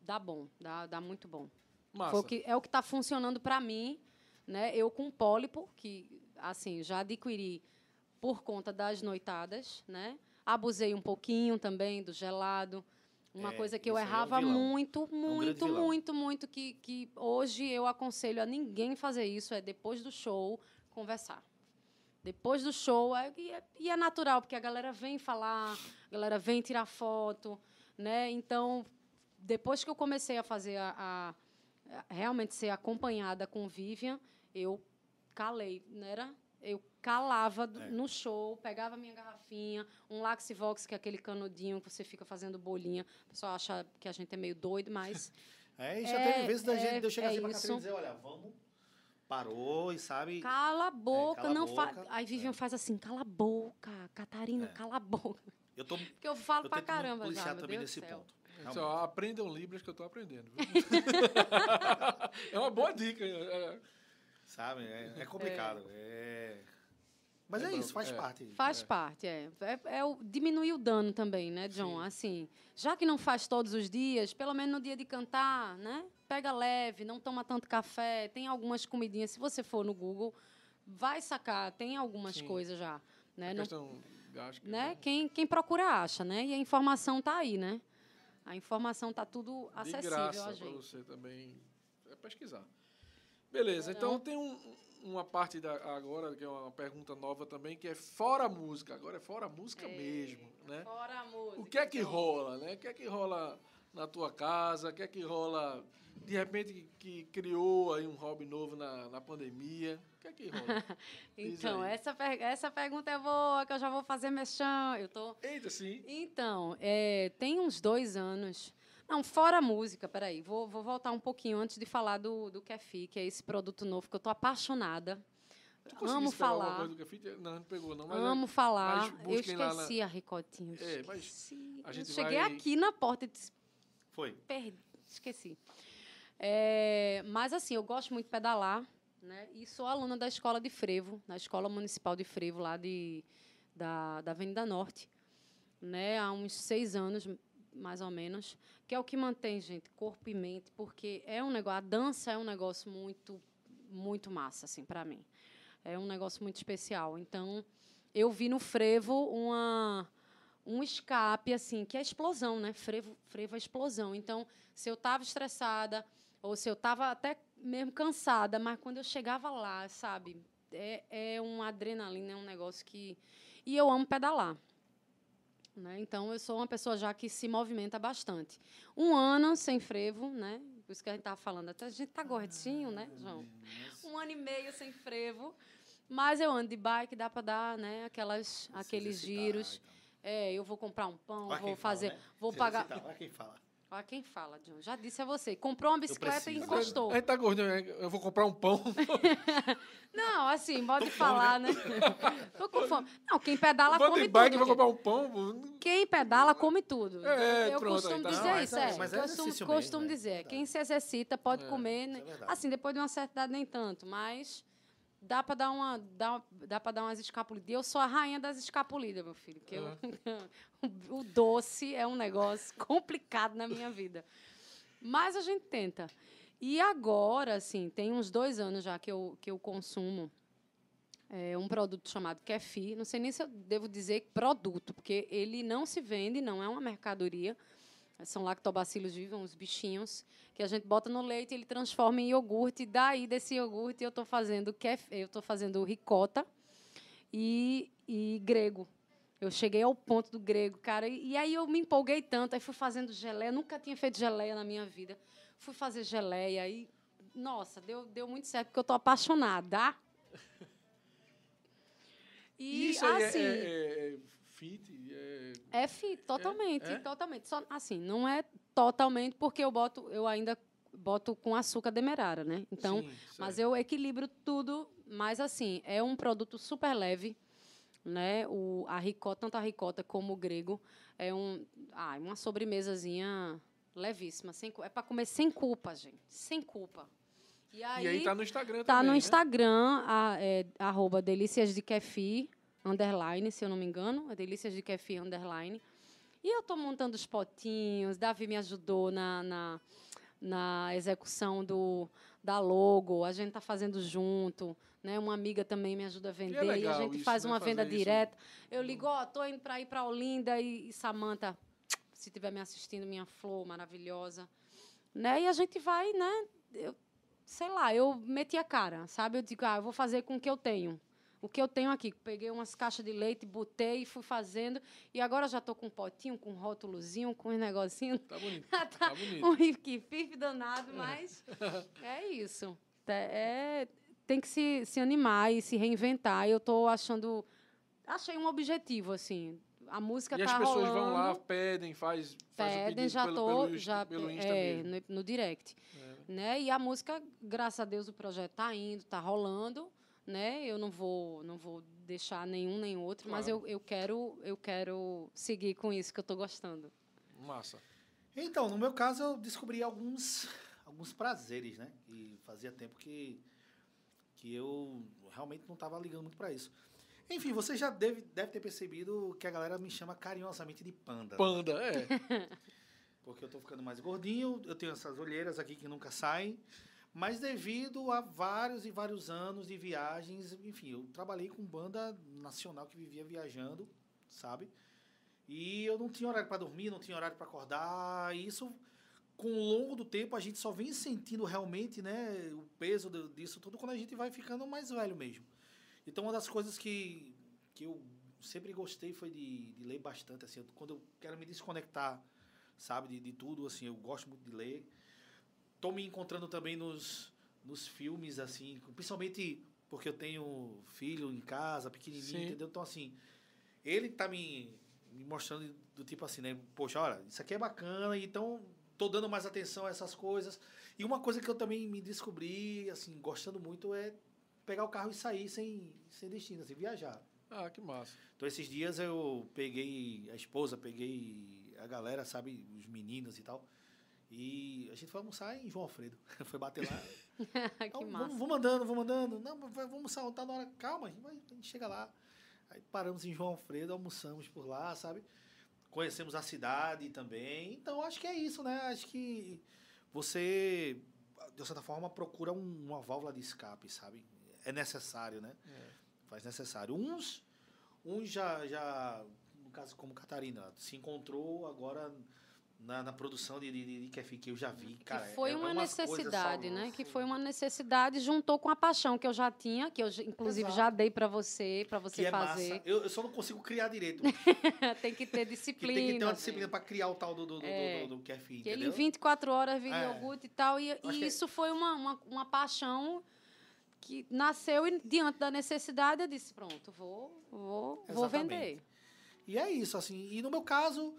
dá bom, dá, dá muito bom. Que, é o que está funcionando para mim, né? Eu com pólipo, que assim já adquiri por conta das noitadas, né? Abusei um pouquinho também do gelado. Uma é, coisa que eu errava é um muito, muito, é um muito, muito, que, que hoje eu aconselho a ninguém fazer isso, é depois do show conversar. Depois do show, é, e, é, e é natural, porque a galera vem falar, a galera vem tirar foto, né? Então, depois que eu comecei a fazer a, a, a realmente ser acompanhada com Vivian, eu calei, não era? Eu calava é. no show, pegava minha garrafinha, um Laxivox, que é aquele canudinho que você fica fazendo bolinha. O pessoal acha que a gente é meio doido, mas. É, e já é, teve vezes da gente, de eu chegar é assim pra Catarina e dizer, olha, vamos. Parou e sabe. Cala a boca, é, cala não faz. Aí Vivian é. faz assim, cala a boca, Catarina, é. cala a boca. Eu tô, Porque eu falo eu pra caramba já, meu também nesse ponto. Só aprendam Libras que eu tô aprendendo. é uma boa dica. Sabe? É, complicado. é Mas é, É isso, faz é. parte. Faz parte, é. É, é o, diminuir o dano também, né, John? Sim. Assim, já que não faz todos os dias, pelo menos no dia de cantar, né? Pega leve, não toma tanto café, tem algumas comidinhas. Se você for no Google, vai sacar, tem algumas Sim. coisas já. Né? A Não- questão gástrica. né? Quem, quem procura acha, né? E a informação tá aí, né? A informação tá tudo De acessível graça a para gente. você também é pesquisar. Beleza, então tem um- uma parte da, agora, que é uma pergunta nova também, que é fora a música. Agora é fora a música mesmo, né? Fora a música. O que é que John. rola, né? O que é que rola na tua casa? O que é que rola, de repente, que, que criou aí um hobby novo na, na pandemia? O que é que rola? Então, essa, per- essa pergunta é boa, que eu já vou fazer mexão. Eu tô. Eita, sim. Então, é, tem uns dois anos. Não, fora a música, peraí, vou, vou voltar um pouquinho antes de falar do, do Kefi, que é esse produto novo que eu tô apaixonada. Tu Amo falar. coisa do Café? Não, não pegou não. Mas Amo é- falar. mas Eu lá na- esqueci a ricotinha. eu É, mas esqueci. a Eu gente cheguei vai- aqui na porta e disse, Foi. Perdi, esqueci. É, mas assim, eu gosto muito de pedalar, né? E sou aluna da escola de frevo, na escola municipal de frevo lá de da, da Avenida Norte, né? Há uns seis anos, mais ou menos, que é o que mantém gente corpo e mente, porque é um negócio, a dança é um negócio muito muito massa assim para mim. É um negócio muito especial. Então, eu vi no frevo uma um escape assim, que é explosão, né? Frevo, frevo é explosão. Então, se eu estava estressada ou se eu estava até mesmo cansada, mas quando eu chegava lá, sabe, é, é uma adrenalina, é um negócio que e eu amo pedalar. Né? Então, eu sou uma pessoa já que se movimenta bastante. Um ano sem frevo, né? Por isso que a gente estava falando. Até a gente tá gordinho, né, João? Um ano e meio sem frevo. Mas eu ando de bike, dá para dar né, aquelas, aqueles giros. É, eu vou comprar um pão, vou fazer, vou pagar. Olha quem fala. Olha quem fala, John. Já disse a você. Comprou uma bicicleta e encostou. A gente tá gordinho, né? eu vou comprar um pão. Não, assim, pode falar, né? Tô com fome. Não, quem pedala come bike, tudo. vou comprar um pão. Quem pedala come tudo. É, eu pronto, costumo aí tá. dizer Não, isso, é- é. mas é costumo exercício mesmo, costumo é dizer. verdade. Quem se exercita pode É, comer, né? é assim, depois de uma certa idade nem tanto, mas dá para dar uma dá, dá para dar umas escapulidas. E Eu sou a rainha das escapulidas, meu filho, que eu- o doce é um negócio complicado na minha vida. Mas a gente tenta. E agora, assim, tem uns dois anos já que eu, que eu consumo é, um produto chamado Kefi. Não sei nem se eu devo dizer produto, porque ele não se vende, não é uma mercadoria. São lactobacilos vivos, uns bichinhos, que a gente bota no leite e ele transforma em iogurte. E daí, desse iogurte, eu estou fazendo, kef, eu tô fazendo ricota e, e grego. Eu cheguei ao ponto do grego, cara. E, e aí eu me empolguei tanto, aí fui fazendo geleia. Nunca tinha feito geleia na minha vida. Fui fazer geleia e, nossa, deu, deu muito certo, porque eu tô apaixonada. E, Isso é- assim, é, é, é fit, é... é fit, totalmente, é? totalmente. Só, assim, não é totalmente porque eu boto, eu ainda boto com açúcar demerara, né? Então, Sim, mas eu equilibro tudo, mas assim, é um produto super leve, né? O, a ricota, tanto a ricota como o grego, é um, ah, uma sobremesazinha levíssima, sem, é para comer sem culpa, gente, sem culpa. E aí, E aí tá no Instagram Tá também, no né? Instagram, a, é, arroba delícias de kefir, underline, se eu não me engano, é delícias de kefir, underline. E eu estou montando os potinhos, Davi me ajudou na, na, na execução do, da logo, a gente está fazendo junto, né? Uma amiga também me ajuda a vender e a gente isso, faz né? uma venda isso. direta. Eu ligo, ó, tô indo para ir para Olinda e, e Samanta, se estiver me assistindo, minha flor maravilhosa, né? E a gente vai, né? Eu, sei lá, eu meti a cara, sabe? Eu digo, ah, eu vou fazer com o que eu tenho. O que eu tenho aqui. Peguei umas caixas de leite, botei e fui fazendo. E agora já estou com um potinho, com um rótulozinho, com um negocinho. Tá bonito, tá tá bonito. um rifife danado, mas é isso. É, é- tem que se, se animar e se reinventar. Eu estou achando... Achei um objetivo, assim. A música E as pessoas rolando. vão lá, pedem, faz, faz Pedem, já pelo, tô, pelo, já pelo Insta é, no, no direct, É. né? E a música, graças a Deus, o projeto tá indo, tá rolando, né? Eu não vou, não vou deixar nenhum nem outro, mas Claro. eu, eu quero, eu quero seguir com isso que eu tô gostando. Massa. Então, no meu caso, eu descobri alguns, alguns prazeres, né? E fazia tempo que, que eu realmente não estava ligando muito para isso. Enfim, você já deve, deve ter percebido que a galera me chama carinhosamente de panda. né? Panda, é. Porque eu tô ficando mais gordinho, eu tenho essas olheiras aqui que nunca saem. Mas devido a vários e vários anos de viagens, enfim, eu trabalhei com banda nacional que vivia viajando, sabe? E eu não tinha horário para dormir, não tinha horário para acordar. E isso, com o longo do tempo, a gente só vem sentindo realmente, né, o peso disso tudo quando a gente vai ficando mais velho mesmo. Então, uma das coisas que, que eu sempre gostei foi de, de ler bastante, assim, quando eu quero me desconectar, sabe, de, de tudo, assim, eu gosto muito de ler. Tô me encontrando também nos, nos filmes, assim, principalmente porque eu tenho filho em casa, pequenininho, Sim. entendeu? Então, assim, ele tá me, me mostrando do tipo assim, né? Poxa, olha, isso aqui é bacana, então tô dando mais atenção a essas coisas. E uma coisa que eu também me descobri, assim, gostando muito é pegar o carro e sair sem, sem destino, assim, viajar. Ah, que massa. Então, esses dias eu peguei a esposa, peguei a galera, sabe, os meninos e tal. E a gente foi almoçar em João Alfredo. foi bater lá. que Então, massa. vamos, vamos andando, vamos andando. Não, vamos almoçar, tá na hora. Calma, a gente, vai- a gente chega lá. Aí paramos em João Alfredo, almoçamos por lá, sabe? Conhecemos a cidade também. Então, acho que é isso, né? Acho que você, de certa forma, procura um- uma válvula de escape, sabe? É necessário, né? É. Faz necessário. Uns, uns já, já, no caso como Catarina, se encontrou agora na, na produção de, de, de Kefi, que eu já vi, cara. que foi é- é uma necessidade, né? Que foi uma necessidade, juntou com a paixão que eu já tinha, que eu já- inclusive já Exato. dei para você, para você que é fazer. massa. Eu, eu só não consigo criar direito. tem que ter que disciplina. tem que ter uma disciplina para criar o tal do, do, do, É. do, do Kefi, Que ele entendeu? em 24 horas vira É. iogurte e tal. E, e que é- isso foi uma, uma, uma paixão que nasceu e, diante da necessidade. Eu disse: pronto, vou, vou, vou vender. E é isso, assim. E no meu caso,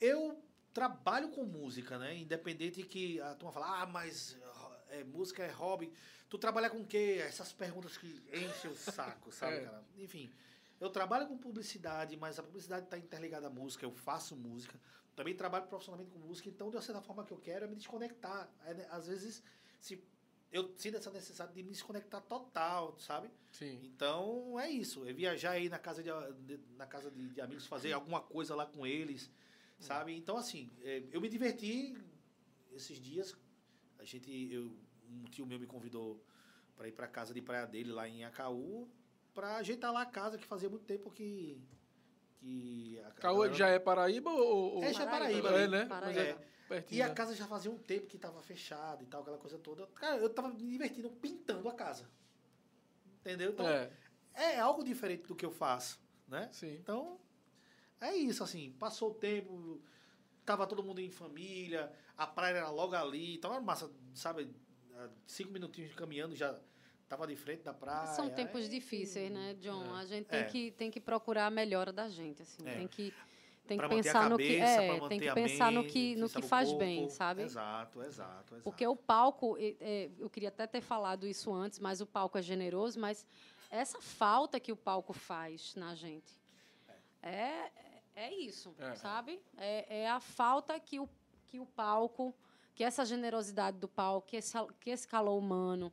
eu trabalho com música, né? Independente que a turma fala, ah, mas é, música é hobby. Tu trabalha com o quê? Essas perguntas que enchem o saco, sabe, É. cara? Enfim, eu trabalho com publicidade, mas a publicidade está interligada à música, eu faço música. Também trabalho profissionalmente com música, então, de uma certa forma que eu quero é me desconectar. É, né, às vezes, se eu sinto essa necessidade de me desconectar total, sabe? Sim. Então é isso, é viajar aí na casa de, de- na casa de, de amigos, fazer alguma coisa lá com eles, sabe? Então assim, é, eu me diverti esses dias. A gente, eu, um tio meu me convidou para ir para casa de praia dele lá em Acaú, para ajeitar lá a casa que fazia muito tempo que que a, Caô galera- já é Paraíba ou. ou- É, já é Paraíba, Paraíba, É, ali. né? Paraíba. É. pertinho, E a né? casa já fazia um tempo que estava fechada e tal, aquela coisa toda. Cara, eu tava me divertindo pintando a casa. Entendeu? Então, É, é algo diferente do que eu faço, né? sim. Então, é isso, assim, passou o tempo, tava todo mundo em família, a praia era logo ali, então era massa, sabe, cinco minutinhos caminhando já tava de frente da praia. São tempos é- difíceis, né, John? É. A gente tem, É. que, tem que procurar a melhora da gente, assim. É. Tem que, tem que pensar no que cabeça, é, tem que pensar no mente, que, no que faz bem, corpo. sabe? Exato, exato, exato. Porque o palco, é, eu queria até ter falado isso antes, mas o palco é generoso, mas essa falta que o palco faz na gente é, é isso, É. sabe? É, é a falta que o, que o palco, que essa generosidade do palco, que esse, que esse calor humano,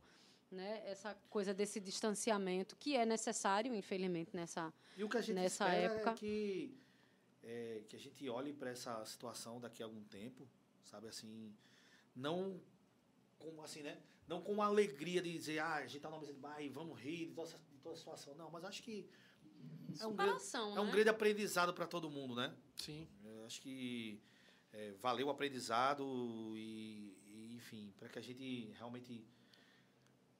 né? essa coisa desse distanciamento, que é necessário, infelizmente, nessa. E o que a gente nessa espera época. é que, é, que a gente olhe para essa situação daqui a algum tempo, sabe assim, não com assim, né? Não com a alegria de dizer, ah, a gente tá na mesa de bar e vamos rir de toda, de toda a situação. Não, mas acho que é um grande, Superação, é um né? grande aprendizado para todo mundo, né? Sim. Eu acho que é, valeu o aprendizado e, e, enfim, para que a gente realmente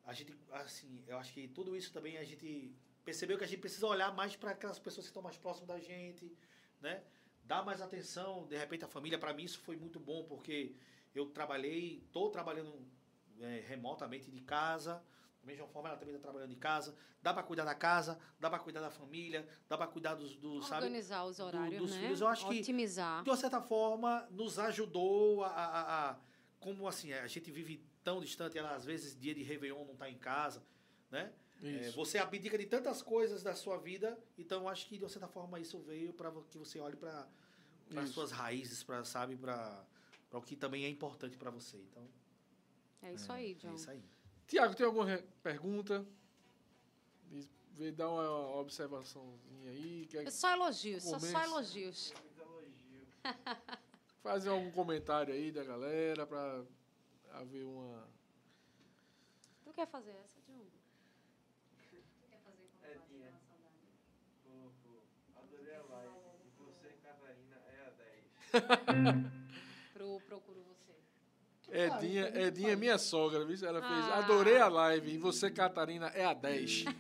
a gente assim, eu acho que tudo isso também a gente percebeu que a gente precisa olhar mais para aquelas pessoas que estão mais próximas da gente, né? Dar mais atenção, de repente a família, para mim isso foi muito bom porque eu trabalhei, estou trabalhando é, remotamente de casa, da mesma forma ela também está trabalhando de casa, dá para cuidar da casa, dá para cuidar da família, dá para cuidar dos, dos sabe? Organizar os horários, dos né? filhos, eu acho que- Otimizar. de uma certa forma, nos ajudou a, a, a- como assim, a gente vive tão distante, ela às vezes dia de Réveillon não está em casa, né? É, você abdica de tantas coisas da sua vida, então eu acho que de uma certa forma isso veio para que você olhe para as suas raízes, para sabe, para o que também é importante para você. Então, É isso aí, John. é isso aí. Tiago, tem alguma pergunta? Vê, dá uma observaçãozinha aí. Quer Só elogios, só, só elogios. fazer algum comentário aí da galera pra haver uma. Tu quer fazer essa, Dilma? Edinha. Fofo. Adorei a live. Você, Catarina, é a 10. Edinha, Edinha é faz. minha sogra, viu? Ela fez. Ah. Adorei a live. E você, Catarina, é a 10.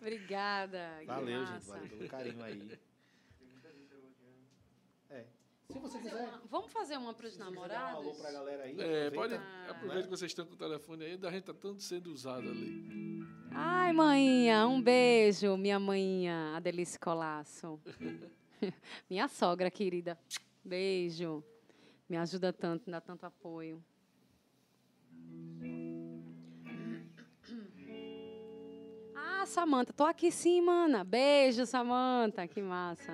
Obrigada. que Valeu, gente. Valeu pelo carinho aí. É. Se você quiser. Vamos fazer uma para os quiser dar um alô namorados? pra galera aí. É, pode. aproveita. Aproveita que vocês estão com o telefone aí, da gente tá tanto sendo usado ali. Ai, maninha, um beijo, minha maninha, a Delice Colasso. minha sogra querida. Beijo. Me ajuda tanto, dá tanto apoio. Ah, Samanta, tô aqui sim, mana. Beijo, Samanta, que massa.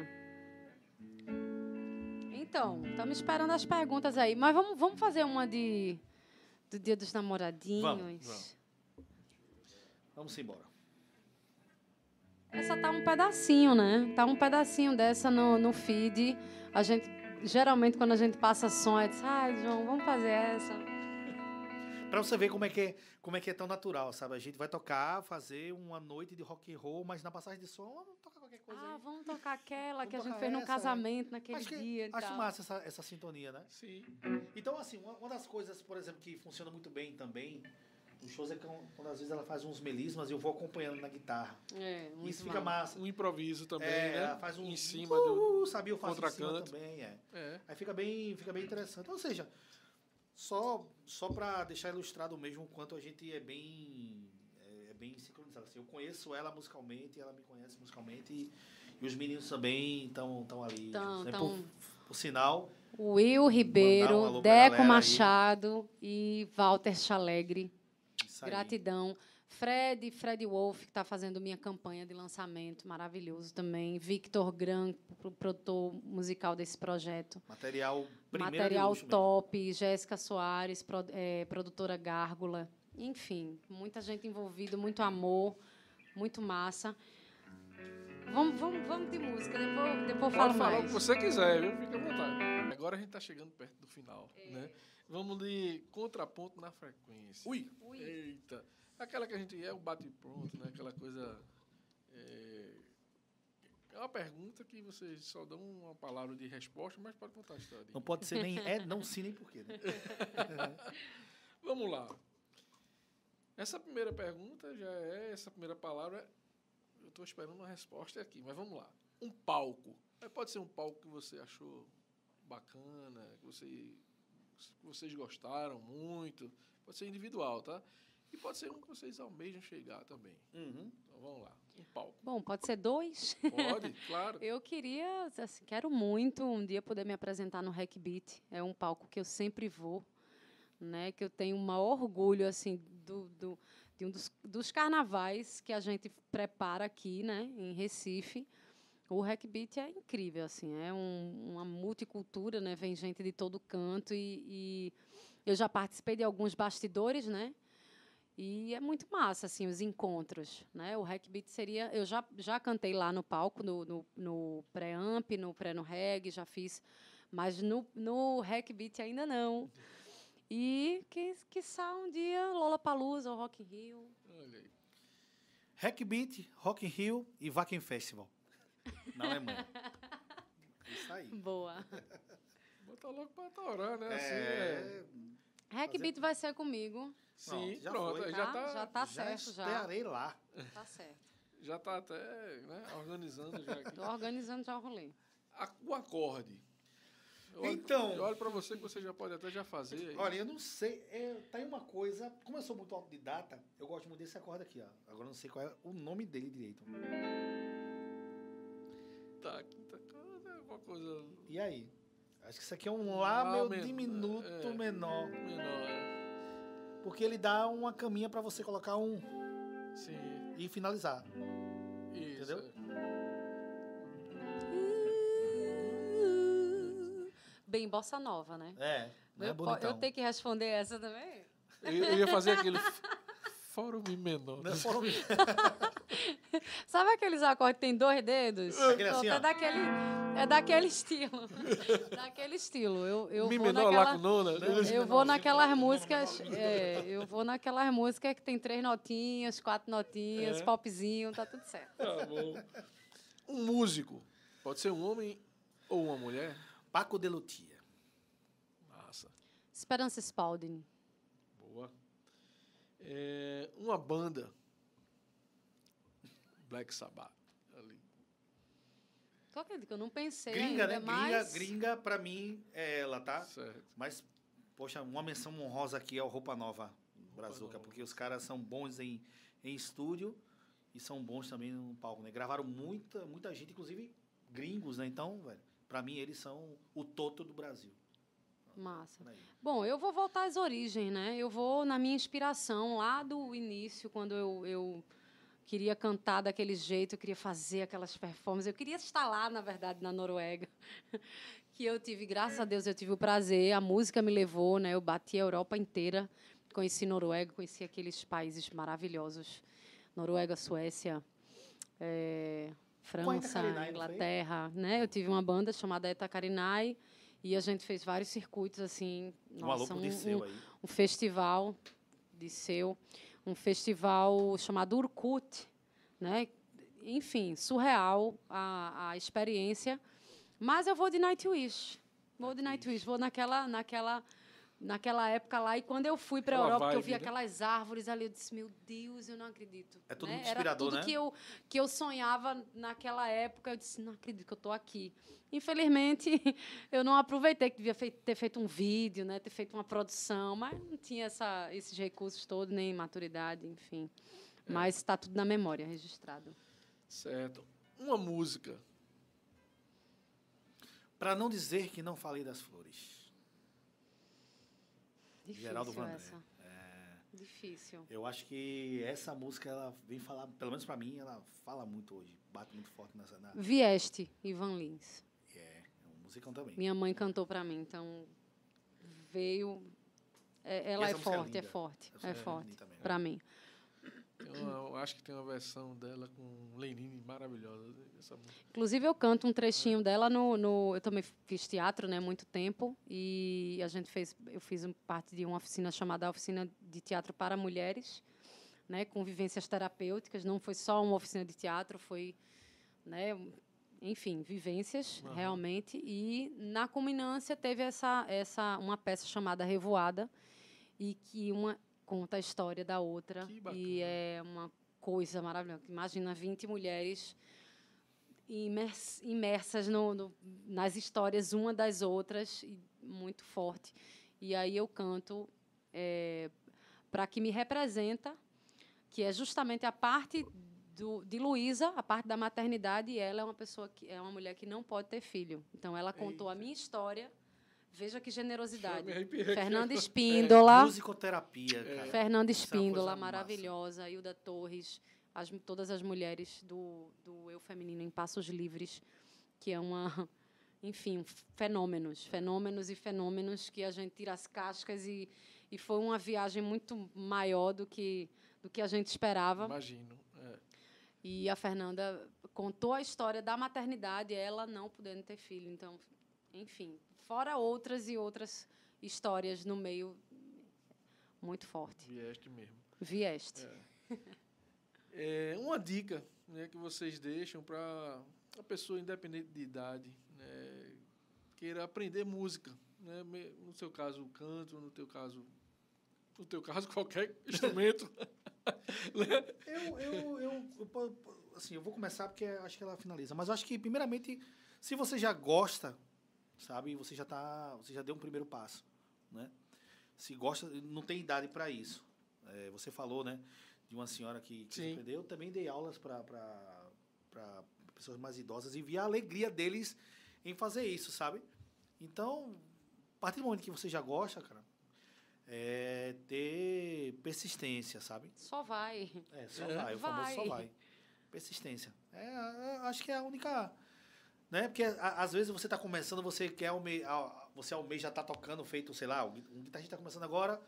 Então, estamos esperando as perguntas aí, mas vamos, vamos fazer uma de do Dia dos Namoradinhos. vamos. Vamos embora. Essa tá um pedacinho, né? Tá um pedacinho dessa no, no feed. A gente, geralmente, quando a gente passa som, é diz, ai, João, vamos fazer essa. Pra você ver como é, que é, como é que é tão natural, sabe? A gente vai tocar, fazer uma noite de rock and roll, mas na passagem de som, vamos tocar qualquer coisa Ah, aí. vamos tocar aquela Vamos que a gente fez no essa, casamento naquele Acho, que- dia e acho tal. massa essa, essa sintonia, né? Sim. Então, assim, uma, uma das coisas, por exemplo, que funciona muito bem também, os shows é quando, quando às vezes ela faz uns melismas e eu vou acompanhando na guitarra. É, muito Isso fica massa. massa. Um improviso também, é, né? ela faz um Em cima do. uh, sabia, eu faço em cima contracanto. também, é. É. Aí fica bem, fica bem interessante. Ou seja, só, só para deixar ilustrado mesmo o quanto a gente é bem, é, é bem sincronizado. Assim, eu conheço ela musicalmente, ela me conhece musicalmente e, e os meninos também estão ali. Tão, né? tão. Por, por sinal, Will um Ribeiro, pra Deco galera aí. Machado e Walter Chalegre. Gratidão. Fred, Fred Wolf, que está fazendo minha campanha de lançamento, maravilhoso também. Victor Gran, pro- produtor musical desse projeto. Material primeiro Material top, Jéssica Soares, eh, produtora Gárgula. Enfim, muita gente envolvida, muito amor, muito massa. Vamos, vamos, vamos de música, depois, depois falo Pode falar o mais. que você quiser, viu? Fica à vontade. Agora a gente tá chegando perto do final, É. né? Vamos de contraponto na frequência. Ui! Ui. Eita! Aquela que a gente é o bate-pronto, né? Aquela coisa. É... é uma pergunta que vocês só dão uma palavra de resposta, mas pode contar a história. Não pode ser nem é, não sim, nem porquê. Né? Vamos lá. Essa primeira pergunta já é, essa primeira palavra, eu estou esperando uma resposta aqui, mas vamos lá. Um palco. Pode ser um palco que você achou bacana, que, você, que vocês gostaram muito. Pode ser individual, tá? E pode ser um que vocês almejam chegar também. Uhum. Então vamos lá. Um palco. Bom, pode ser dois. Pode, claro. Eu queria, assim, quero muito um dia poder me apresentar no Hack Beat. É um palco que eu sempre vou, né? Que eu tenho um maior orgulho assim do, do de um dos, dos carnavais que a gente prepara aqui, né? Em Recife. O Hack Beat é incrível, assim, é um- uma multicultura, né? Vem gente de todo canto e, e eu já participei de alguns bastidores, né? E é muito massa, assim, os encontros, né? O Hack Beat seria... Eu já, já cantei lá no palco, no, no, no pré-amp, no pré-no reggae, já fiz. Mas no, no Hack Beat ainda não. E que, quiçá um dia Lollapalooza ou Rock in Rio. Olha aí. Hack Beat, Rock in Rio e Wacken Festival. Na Alemanha. Isso aí. Boa. Bota logo pra torar, né? Assim, É, Hack Fazer- Beat vai ser comigo, Sim, Pronto, já pronto. foi, tá? já tá, Já tá certo, já. estarei lá. Tá certo. já tá até né, organizando já aqui. Tô organizando já o rolê. A- o acorde. Eu olho- Então- Eu olho para você que você já pode até já fazer. aí. Olha, eu não sei. É, tá aí uma coisa. Como eu sou muito autodidata, eu gosto muito desse acorde aqui, ó. Agora eu não sei qual é o nome dele direito. Quinta coisa, alguma coisa E aí? Acho que isso aqui é um Lá, Lá meu men- diminuto é. menor. menor. é. Porque ele dá uma caminha pra você colocar um Sim, e finalizar. isso. Entendeu? Bem bossa nova, né? É. Não é eu, bonitão. eu tenho que responder essa também? Eu, eu ia fazer aquele Fórum menor. Não é fórum Mi. Sabe aqueles acordes que tem dois dedos? Aquele Pronto, assim, é ó. daquele, é daquele estilo. daquele estilo. Eu, eu Mi vou menor naquela, lá com nona. eu vou naquelas músicas, é, eu vou naquelas músicas que tem três notinhas, quatro notinhas, É. popzinho, tá tudo certo. Tá bom. Um músico. Pode ser um homem ou uma mulher. Paco de Lutia. Massa. Esperança Spalding. Boa. É, uma banda. Black Sabbath. Ali. Acredita que eu não pensei Gringa, ainda, né? Gringa, mas... gringa, pra mim, é ela, tá? Certo. Mas, poxa, uma menção honrosa aqui é o Roupa Nova Brazuca, Nova. porque os caras são bons em, em estúdio e são bons também no palco, né? Gravaram muita, muita gente, inclusive gringos, né? Então, velho, pra mim eles são o toto do Brasil. Massa. Bom, eu vou voltar às origens, né? Eu vou na minha inspiração lá do início, quando eu, eu queria cantar daquele jeito, eu queria fazer aquelas performances, eu queria estar lá, na verdade, na Noruega. que eu tive, graças a Deus, eu tive o prazer, a música me levou, né? Eu bati a Europa inteira, conheci Noruega, conheci aqueles países maravilhosos. Noruega, Suécia, eh, França, Carinai? Inglaterra, né? Eu tive uma banda chamada Eta Carinai, e a gente fez vários circuitos, assim, nossa, um, Disseu um, aí. um festival de seu, um festival chamado Urkut, né? Enfim, surreal a, a experiência. Mas eu vou de Nightwish. Vou de Nightwish, vou naquela, naquela, naquela época lá. E quando eu fui para a Europa, que eu vi né? aquelas árvores ali, eu disse, meu Deus, eu não acredito. É tudo né? muito Era inspirador, tudo né? que eu, que eu sonhava naquela época. Eu disse, não acredito que eu estou aqui. Infelizmente, eu não aproveitei que devia ter feito um vídeo, né, ter feito uma produção, mas não tinha essa, esses recursos todos, nem maturidade, enfim. É. Mas está tudo na memória, registrado. Certo. Uma música. Pra não dizer que não falei das flores. Difícil Geraldo Vandré. essa. Difícil. Eu acho que essa música, ela vem falar, pelo menos pra mim, ela fala muito hoje. Bate muito forte nessa. Na, Vieste, Ivan Lins. é, é um musicão também. Minha mãe cantou para mim, então veio. é- ela é é forte, é forte, Essa é música é forte também, né? para mim. Uma- eu acho que tem uma versão dela com Lenine maravilhosa. Música. Inclusive, eu canto um trechinho dela no, no. Eu também fiz teatro, né, muito tempo. E a gente fez. Eu fiz parte de uma oficina chamada Oficina de Teatro para Mulheres, né, com vivências terapêuticas. Não foi só uma oficina de teatro, foi. Né, enfim, vivências, Aham. realmente. E na culminância teve essa, essa, uma peça chamada Revoada, e que uma conta a história da outra. E é uma coisa maravilhosa. Imagina 20 mulheres imers- imersas no, no- nas histórias uma das outras, e muito forte. E aí eu canto para que me representa, que é justamente a parte do, de Luísa, a parte da maternidade, e ela é uma pessoa que é uma mulher que não pode ter filho. Então ela contou a minha história. Veja que generosidade. Fernanda É, Espíndola. musicoterapia, cara. Fernanda é Espíndola, massa. maravilhosa, Hilda Torres, as- todas as mulheres do, do Eu Feminino em Passos Livres, que é uma, enfim, fenômenos, fenômenos e fenômenos que a gente tira as cascas e, e foi uma viagem muito maior do que, do que a gente esperava. Imagino. é. E a Fernanda contou a história da maternidade, ela não podendo ter filho. Então, enfim, fora outras e outras histórias no meio muito forte. Vieste mesmo. Vieste. É, uma dica né, que vocês deixam para a pessoa independente de idade né, queira aprender música. Né, no seu caso, canto, no teu caso, no teu caso, qualquer instrumento. Né? Eu, eu, eu, eu assim, eu vou começar porque acho que ela finaliza. Mas eu acho que, primeiramente, se você já gosta, sabe, você já tá, você já deu um primeiro passo, né? Se gosta, não tem idade para isso. É, você falou, né, de uma senhora que, que Sim. aprendeu. Eu também dei aulas para pessoas mais idosas e vi a alegria deles em fazer isso, sabe? Então, a partir do momento que você já gosta, cara, é ter persistência, sabe? Só vai. É, só É. vai, o famoso só Vai. vai. Persistência. É, a- acho que é a única. Né? Porque a- às vezes você está começando, você quer alme, a- você almeja já tá tocando, feito, sei lá, um guitarrista está começando agora,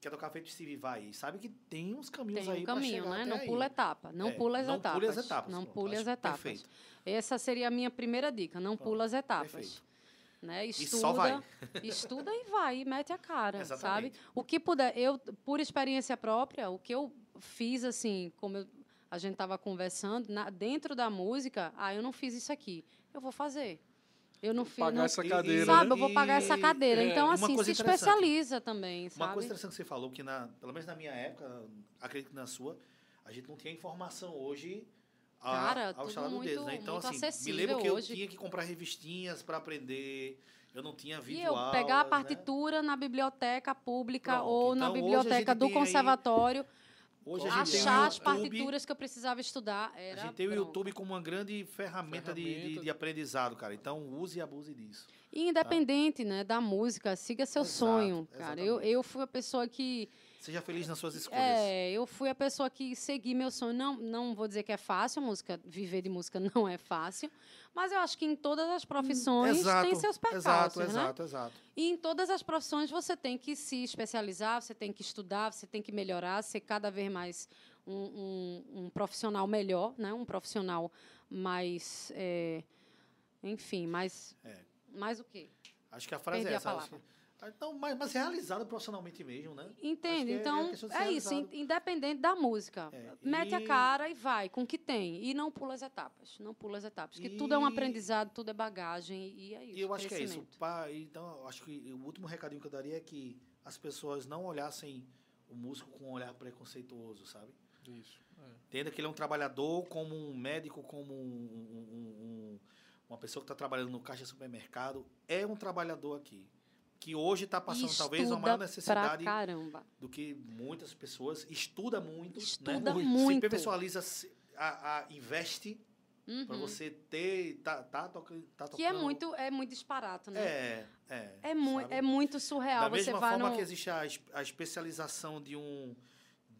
quer tocar feito Steve Vai, sabe que tem uns caminhos Tem aí um pra caminho, né? Não aí. pula etapa. Não É, pula as não etapas. pule as etapas, Não pronto, pule as etapas. perfeito. Essa seria a minha primeira dica. Não Pronto, pula as etapas. perfeito. Né? Estuda, só vai. estuda e vai, e mete a cara, sabe? Exatamente. O que puder, eu, por experiência própria, o que eu fiz, assim, como eu- a gente estava conversando, na- dentro da música, ah, eu não fiz isso aqui, eu vou fazer. Eu não fiz. Pagar não- essa E- cadeira, Sabe, né? eu vou pagar essa E- cadeira. é, então, uma assim, se especializa também, Uma sabe? coisa interessante que você falou, que na, pelo menos na minha época, acredito que na sua, a gente não tinha informação hoje a, Cara, ao tudo estalar do muito- dedo, né? Então, muito assim, me acessível lembro que eu hoje. tinha que comprar revistinhas para aprender, eu não tinha E vídeo eu pegar a partitura na biblioteca pública Pronto, ou na então biblioteca do tem aí- conservatório, Hoje a gente achar as partituras que eu precisava estudar. Era a gente tem o. YouTube como uma grande ferramenta, de- De, Ferramenta. de aprendizado, cara. Então, use e abuse disso. E independente né, da música, siga seu Exato, sonho, cara. Eu, eu fui a pessoa que. Seja feliz nas suas escolhas. É, eu fui a pessoa que segui meu sonho. Não, não vou dizer que é fácil, a música, viver de música não é fácil. Mas eu acho que em todas as profissões tem seus percalços, exato, né? exato, exato. E em todas as profissões você tem que se especializar, você tem que estudar, você tem que melhorar, ser cada vez mais um, um- um profissional melhor, né? um profissional mais. é, enfim, mais. É. Mais o quê? Acho que a frase Perdi é a essa. acho palavra. Ah, Então, mas, mas realizado profissionalmente mesmo, né? Entende? que é- é então, é, isso, independente da música. É, Mete a e- cara e vai com o que tem. E não pula as etapas. Não pula as etapas. Porque tudo é um E- aprendizado, tudo é bagagem. E é isso. E eu acho que é isso. Então, eu acho que o último recadinho que eu daria é que as pessoas não olhassem o músico com um olhar preconceituoso, sabe? Isso. é. Entenda que ele é um trabalhador como um médico, como um- um- um- um- uma pessoa que está trabalhando no caixa de supermercado. É um trabalhador aqui. Que hoje está passando E talvez uma estuda maior necessidade do que muitas pessoas. Estuda muito. Estuda né? muito. Se pessoaliza, se- a, a- investe para Uhum. você ter. Tá, tá, toca, tá tocando. Que é muito, é muito disparado, né? É, é. É, mu sabe? é muito surreal. Da Você mesma forma no... que existe a, a especialização de, um,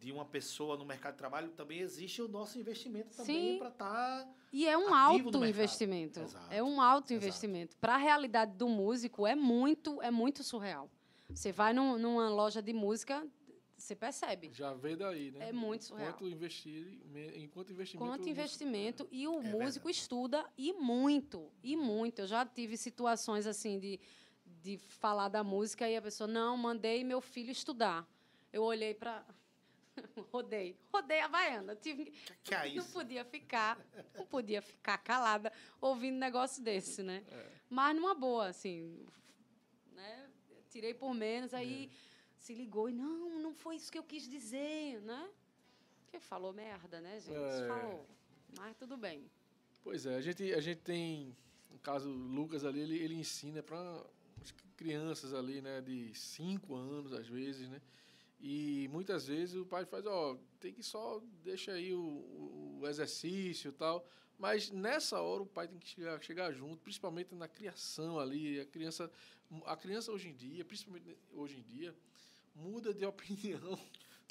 de uma pessoa no mercado de trabalho, também existe o nosso investimento também para estar. E é um alto investimento. Exato, É um alto exato. investimento. Para a realidade do músico, é muito, é muito surreal. Você vai num- numa loja de música, você percebe. Já veio daí, né? É muito surreal. Enquanto investir, me- enquanto investimento. Quanto músico- investimento e o É músico estuda e muito, e muito. Eu já tive situações assim de, de falar da música e a pessoa, não, mandei meu filho estudar. Eu olhei para. Rodei, rodei a baiana. Tive, Que é não podia ficar, não podia ficar calada ouvindo negócio desse, né? É. Mas numa boa, assim, né? Tirei por menos, aí se ligou e não, não foi isso que eu quis dizer, né? Porque falou merda, né, gente? É. Falou. Mas tudo bem. Pois é, a gente, a gente tem, no caso, o Lucas ali, ele, ele ensina para crianças ali, né, de 5 anos, às vezes, né? E muitas vezes o pai faz, ó, tem que só, deixa aí o, o, o exercício e tal. Mas nessa hora o pai tem que chegar, chegar junto, principalmente na criação ali. A criança, a criança hoje em dia, principalmente hoje em dia, muda de opinião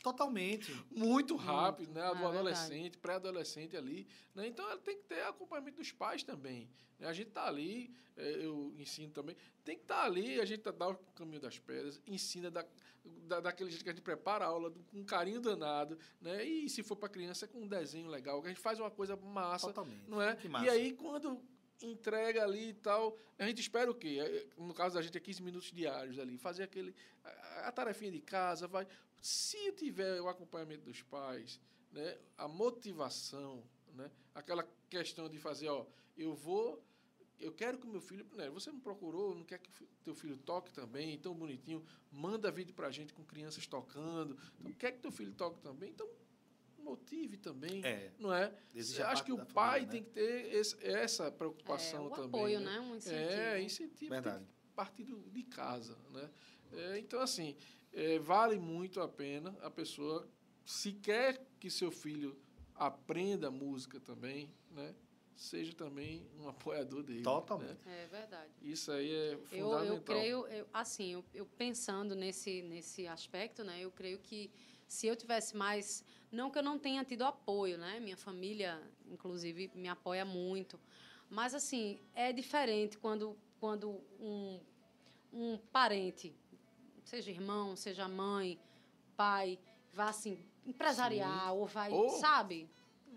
Totalmente. muito rápido, né? é Do verdade. adolescente, pré-adolescente ali. Né? Então ela tem que ter acompanhamento dos pais também. né? A gente tá ali, eh, eu ensino também, tem que estar ali, a gente dá o caminho das pedras, ensina da, da, daquele jeito que a gente prepara a aula com carinho danado, né? E se for para criança, é com um desenho legal, que a gente faz uma coisa massa, Totalmente. não é? Que massa. E aí, quando entrega ali e tal, a gente espera o quê? Eh, No caso da gente, é 15 minutos diários ali. Fazer aquele. A, a tarefinha de casa, vai. Se tiver o acompanhamento dos pais, né, a motivação, né, aquela questão de fazer, ó, eu vou. Eu quero que o meu filho. Né, você não procurou, não quer que teu filho toque também, tão bonitinho. Manda vídeo pra gente com crianças tocando. Então, quer que teu filho toque também? Então, motive também. É. Não é? Eu acho que o pai família, né? tem que ter esse- essa preocupação é, o também. apoio, né? né? Um incentivo. É, incentivo Verdade. tem que partir do- de casa, né? É, então, assim, é, vale muito a pena a pessoa, se quer que seu filho aprenda música também, né? Seja também um apoiador dele. Totalmente. né? É verdade. Isso aí é Eu, fundamental. eu creio, eu, assim, eu, eu pensando nesse, nesse aspecto, né, eu creio que se eu tivesse mais, não que eu não tenha tido apoio, né, minha família, inclusive, me apoia muito, mas assim é diferente quando, quando um, um parente, seja irmão, seja mãe, pai vai assim empresariar ou vai, Ou- sabe?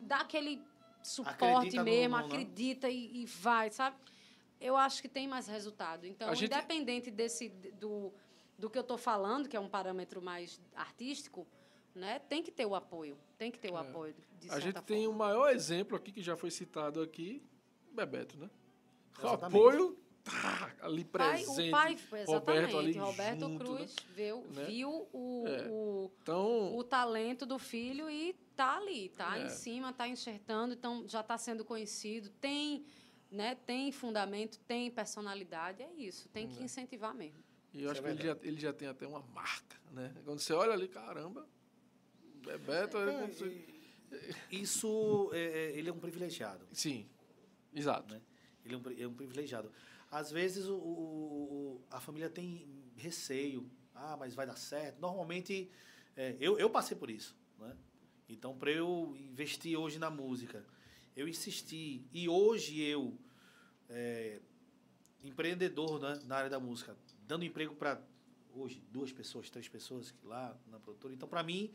Dar aquele suporte Acredita mesmo, no- no- acredita e, e vai, sabe? Eu acho que tem mais resultado. Então, gente- independente desse do, do que eu estou falando, que é um parâmetro mais artístico, né? Tem que ter o apoio, tem que ter o apoio de É. A certa gente tem o forma. maior exemplo aqui, que já foi citado aqui, Bebeto, né? O Exatamente. apoio tá ali Pai- presente. o pai, exatamente, Roberto ali Roberto junto, Cruz viu, né? viu o, É. o, Então, o talento do filho e tá ali, tá É. em cima, tá enxertando, então já está sendo conhecido, tem, né, tem fundamento, tem personalidade, é isso, tem que incentivar mesmo. e eu acho Isso é que ele já, ele já tem até uma marca, né? Quando você olha ali, caramba, Bebeto... é se- Isso, é, é, ele é um privilegiado. Sim, exato. né? Ele é um, é um privilegiado. Às vezes o, o- a família tem receio. Ah, mas vai dar certo. Normalmente, é, eu, eu passei por isso. Né? Então, para eu investir hoje na música, eu insisti. E hoje eu, é, empreendedor né, na área da música, dando emprego para hoje duas pessoas, três pessoas lá na produtora. Então, para mim,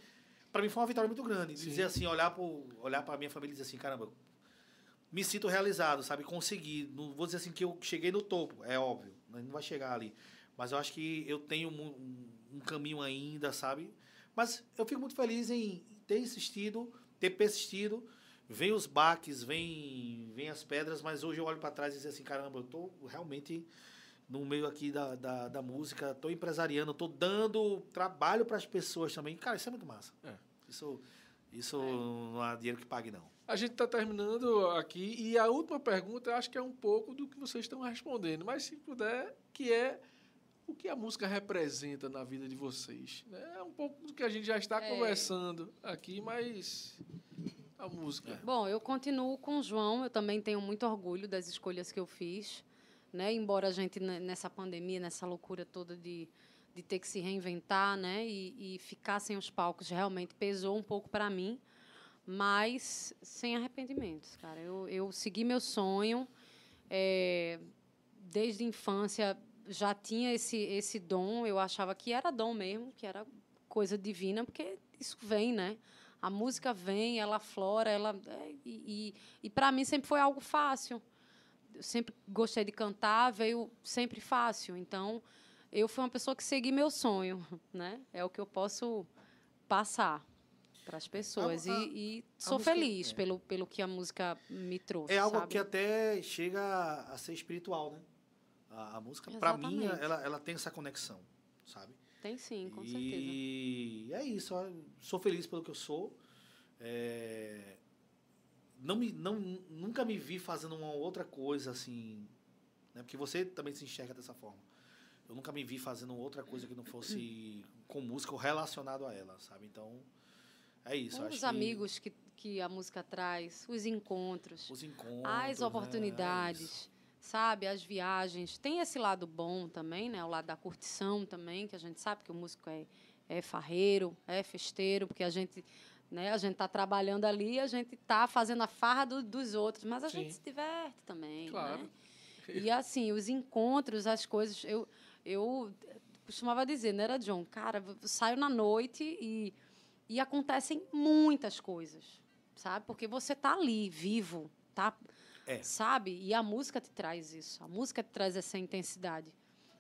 para mim foi uma vitória muito grande. Sim. Dizer assim, olhar para olhar para minha família e dizer assim, caramba, me sinto realizado, sabe? Consegui. Não vou dizer assim que eu cheguei no topo, é óbvio, né? não vai chegar ali. Mas eu acho que eu tenho um, um- um caminho ainda, sabe? Mas eu fico muito feliz em ter insistido, ter persistido. Vem os baques, vem, vem as pedras, mas hoje eu olho para trás e digo assim, caramba, eu tô realmente no meio aqui da, da, da música, tô empresariando, tô dando trabalho para as pessoas também. Cara, isso é muito massa. É. Isso, isso não há dinheiro que pague, não. A gente está terminando aqui e a última pergunta eu acho que é um pouco do que vocês estão respondendo, mas se puder, que é o que a música representa na vida de vocês. né? É um pouco do que a gente já está É. conversando aqui, mas a música. Bom, eu continuo com o João, eu também tenho muito orgulho das escolhas que eu fiz, né? Embora a gente ne- nessa pandemia, nessa loucura toda de, de ter que se reinventar, né? E, e ficar sem os palcos realmente pesou um pouco para mim, mas sem arrependimentos, cara. Eu, eu segui meu sonho, é, desde a infância já tinha esse esse dom, eu achava que era dom mesmo, que era coisa divina, porque isso vem, né? A música vem, ela flora, ela é, e, e, e para mim sempre foi algo fácil. Sempre gostei de cantar, veio sempre fácil. Então, eu fui uma pessoa que segui meu sonho, né? É o que eu posso passar para as pessoas A- a- e, e sou feliz é. pelo pelo que a música me trouxe. É algo sabe? que até chega a ser espiritual, né? A, a música, para mim, ela, ela tem essa conexão, sabe? tem sim, com certeza. e é isso. Sou feliz pelo que eu sou. É, Não me, não, nunca me vi fazendo uma outra coisa assim, né? Porque você também se enxerga dessa forma. Eu nunca me vi fazendo outra coisa que não fosse com música ou relacionado a ela, sabe? Então, é isso. acho Os amigos que, que a música traz, os encontros, os encontros, as né? É oportunidades, isso. sabe? As viagens. Tem esse lado bom também, né? O lado da curtição também, que a gente sabe que o músico é, é farreiro, é festeiro, porque a gente, né? A gente tá trabalhando ali, a gente tá fazendo a farra do- dos outros, mas a Sim. gente se diverte também, Claro. né? E assim, os encontros, as coisas, eu eu costumava dizer, não era John, cara, eu saio na noite e e acontecem muitas coisas, sabe? Porque você tá ali, vivo, tá? É. Sabe? E a música te traz isso. A música te traz essa intensidade.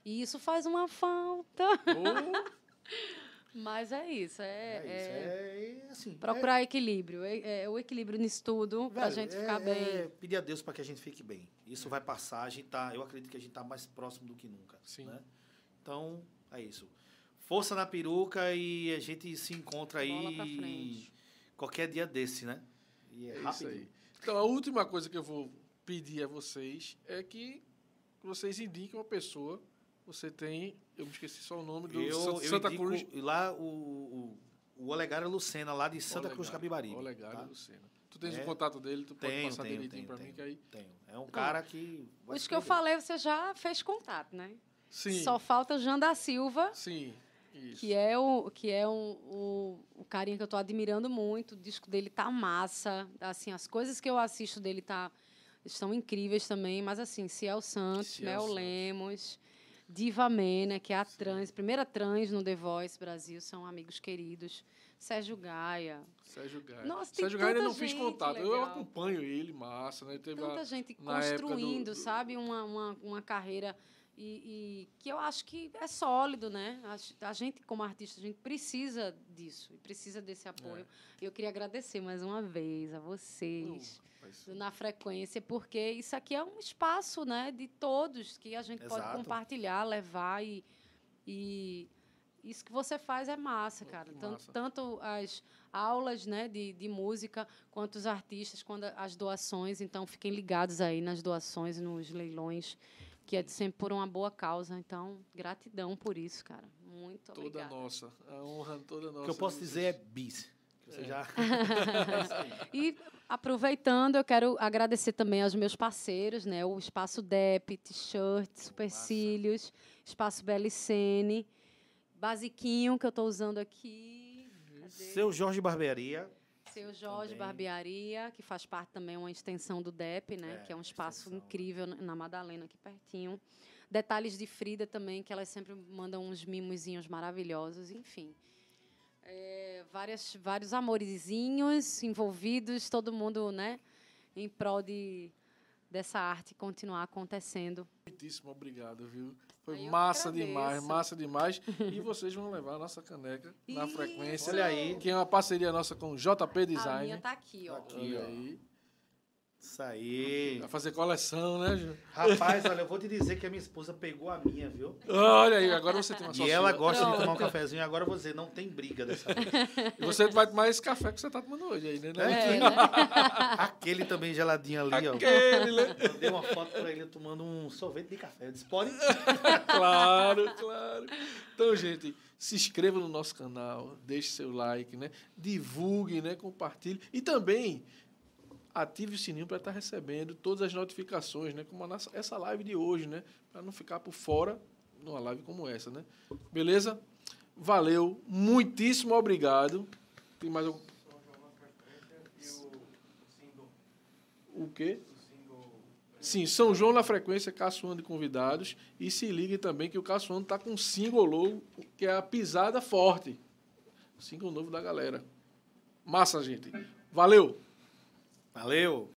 E isso faz uma falta. Ou- Mas é isso. É, É, isso. é É, assim. procurar equilíbrio. É, é o equilíbrio nisso tudo para a gente é- ficar bem. É pedir a Deus para que a gente fique bem. Isso vai passar, a gente tá, eu acredito que a gente tá mais próximo do que nunca. Sim. Né? Então, é isso. Força na peruca e a gente se encontra aí qualquer dia desse, né? E é, É isso rápido. aí. Então, a última coisa que eu vou pedir a vocês é que vocês indiquem uma pessoa. Você tem, eu me esqueci só o nome do Eu, Sa- eu Santa indico Cruz. lá o, o, o Olegário Lucena, lá de Santa Cruz Olegário, Capibaribe. Olegário tá? Lucena. Tu tens É. o contato dele, tu pode Tenho, passar tenho, direitinho tenho, mim que aí. tenho. É um cara que... se que eu falei, você já fez contato, né? Sim. Só falta o Jean da Silva, Sim. Isso. que é o que é um, o, o carinha que eu tô admirando muito. O disco dele tá massa. Assim, as coisas que eu assisto dele tá estão incríveis também, mas assim, Ciel Santos, Ciel Mel Santos. Lemos, Diva Mena, que é a trans, primeira trans no The Voice Brasil, são amigos queridos. Sérgio Gaia. Sérgio Gaia. Nossa, tem Sérgio Gaia não fiz contato. Eu legal. acompanho ele, massa, né? Teve Tanta a- gente construindo, do- sabe, uma, uma, uma carreira e, e que eu acho que é sólido, né? A, a gente, como artista, a gente precisa disso, e precisa desse apoio. É. E eu queria agradecer mais uma vez a vocês. Mas- do na frequência, porque isso aqui é um espaço, né, de todos que a gente pode Exato. compartilhar, levar e, e isso que você faz é massa, cara. que Tanto, massa. tanto as aulas, né, de, de música, quanto os artistas, quando as doações. Então, fiquem ligados aí nas doações, nos leilões, que é sempre por uma boa causa. Então, gratidão por isso, cara. Muito Toda obrigada. nossa. A honra toda nossa. O que eu posso dizer é bis. Você já... E aproveitando, eu quero agradecer também aos meus parceiros, né? O Espaço Dep, T-shirt, Supercílios, Espaço Belicene, Basiquinho, que eu estou usando aqui. Cadê? Seu Jorge Barbearia. Seu Jorge também. Barbearia, que faz parte também uma extensão do DEP, né? É, que é um espaço extensão. incrível na- na Madalena, aqui pertinho. Detalhes de Frida também, que elas sempre mandam uns mimozinhos maravilhosos, enfim. É, várias, vários amorizinhos envolvidos, todo mundo, né? Em prol de, dessa arte continuar acontecendo. Muitíssimo obrigado, viu? Foi eu massa agradeço. demais, massa demais. E vocês vão levar a nossa caneca na Isso! frequência. Olha aí. Que é uma parceria nossa com o JP A Design. minha tá aqui, ó. Aqui. Olha ó. aí. Isso aí. Vai fazer coleção, né, Ju? Rapaz, olha, eu vou te dizer que a minha esposa pegou a minha, viu? Olha aí, agora você tem uma E ela gosta de tomar um cafezinho. Agora dizer, não tem briga dessa vez. E você vai tomar esse café que você tá tomando hoje aí, né? É, né? Aquele também geladinho ali, ó. Aquele, né? Eu dei uma foto pra ele tomando um sorvete de café. Eu disse, pode? Claro, claro. Então, gente, se inscreva no nosso canal, deixe seu like, né? Divulgue, né? Compartilhe. E também ative o sininho para estar recebendo todas as notificações, né? Como nossa, essa live de hoje, né? Para não ficar por fora numa live como essa, né? Beleza? Valeu. Muitíssimo obrigado. Tem mais algum... O, quê? Sim, São João na frequência, Caçoando de convidados. E se ligue também que o Caçoando está com um single novo, que é a Pisada Forte. Single novo da galera. Massa, gente. Valeu! Valeu!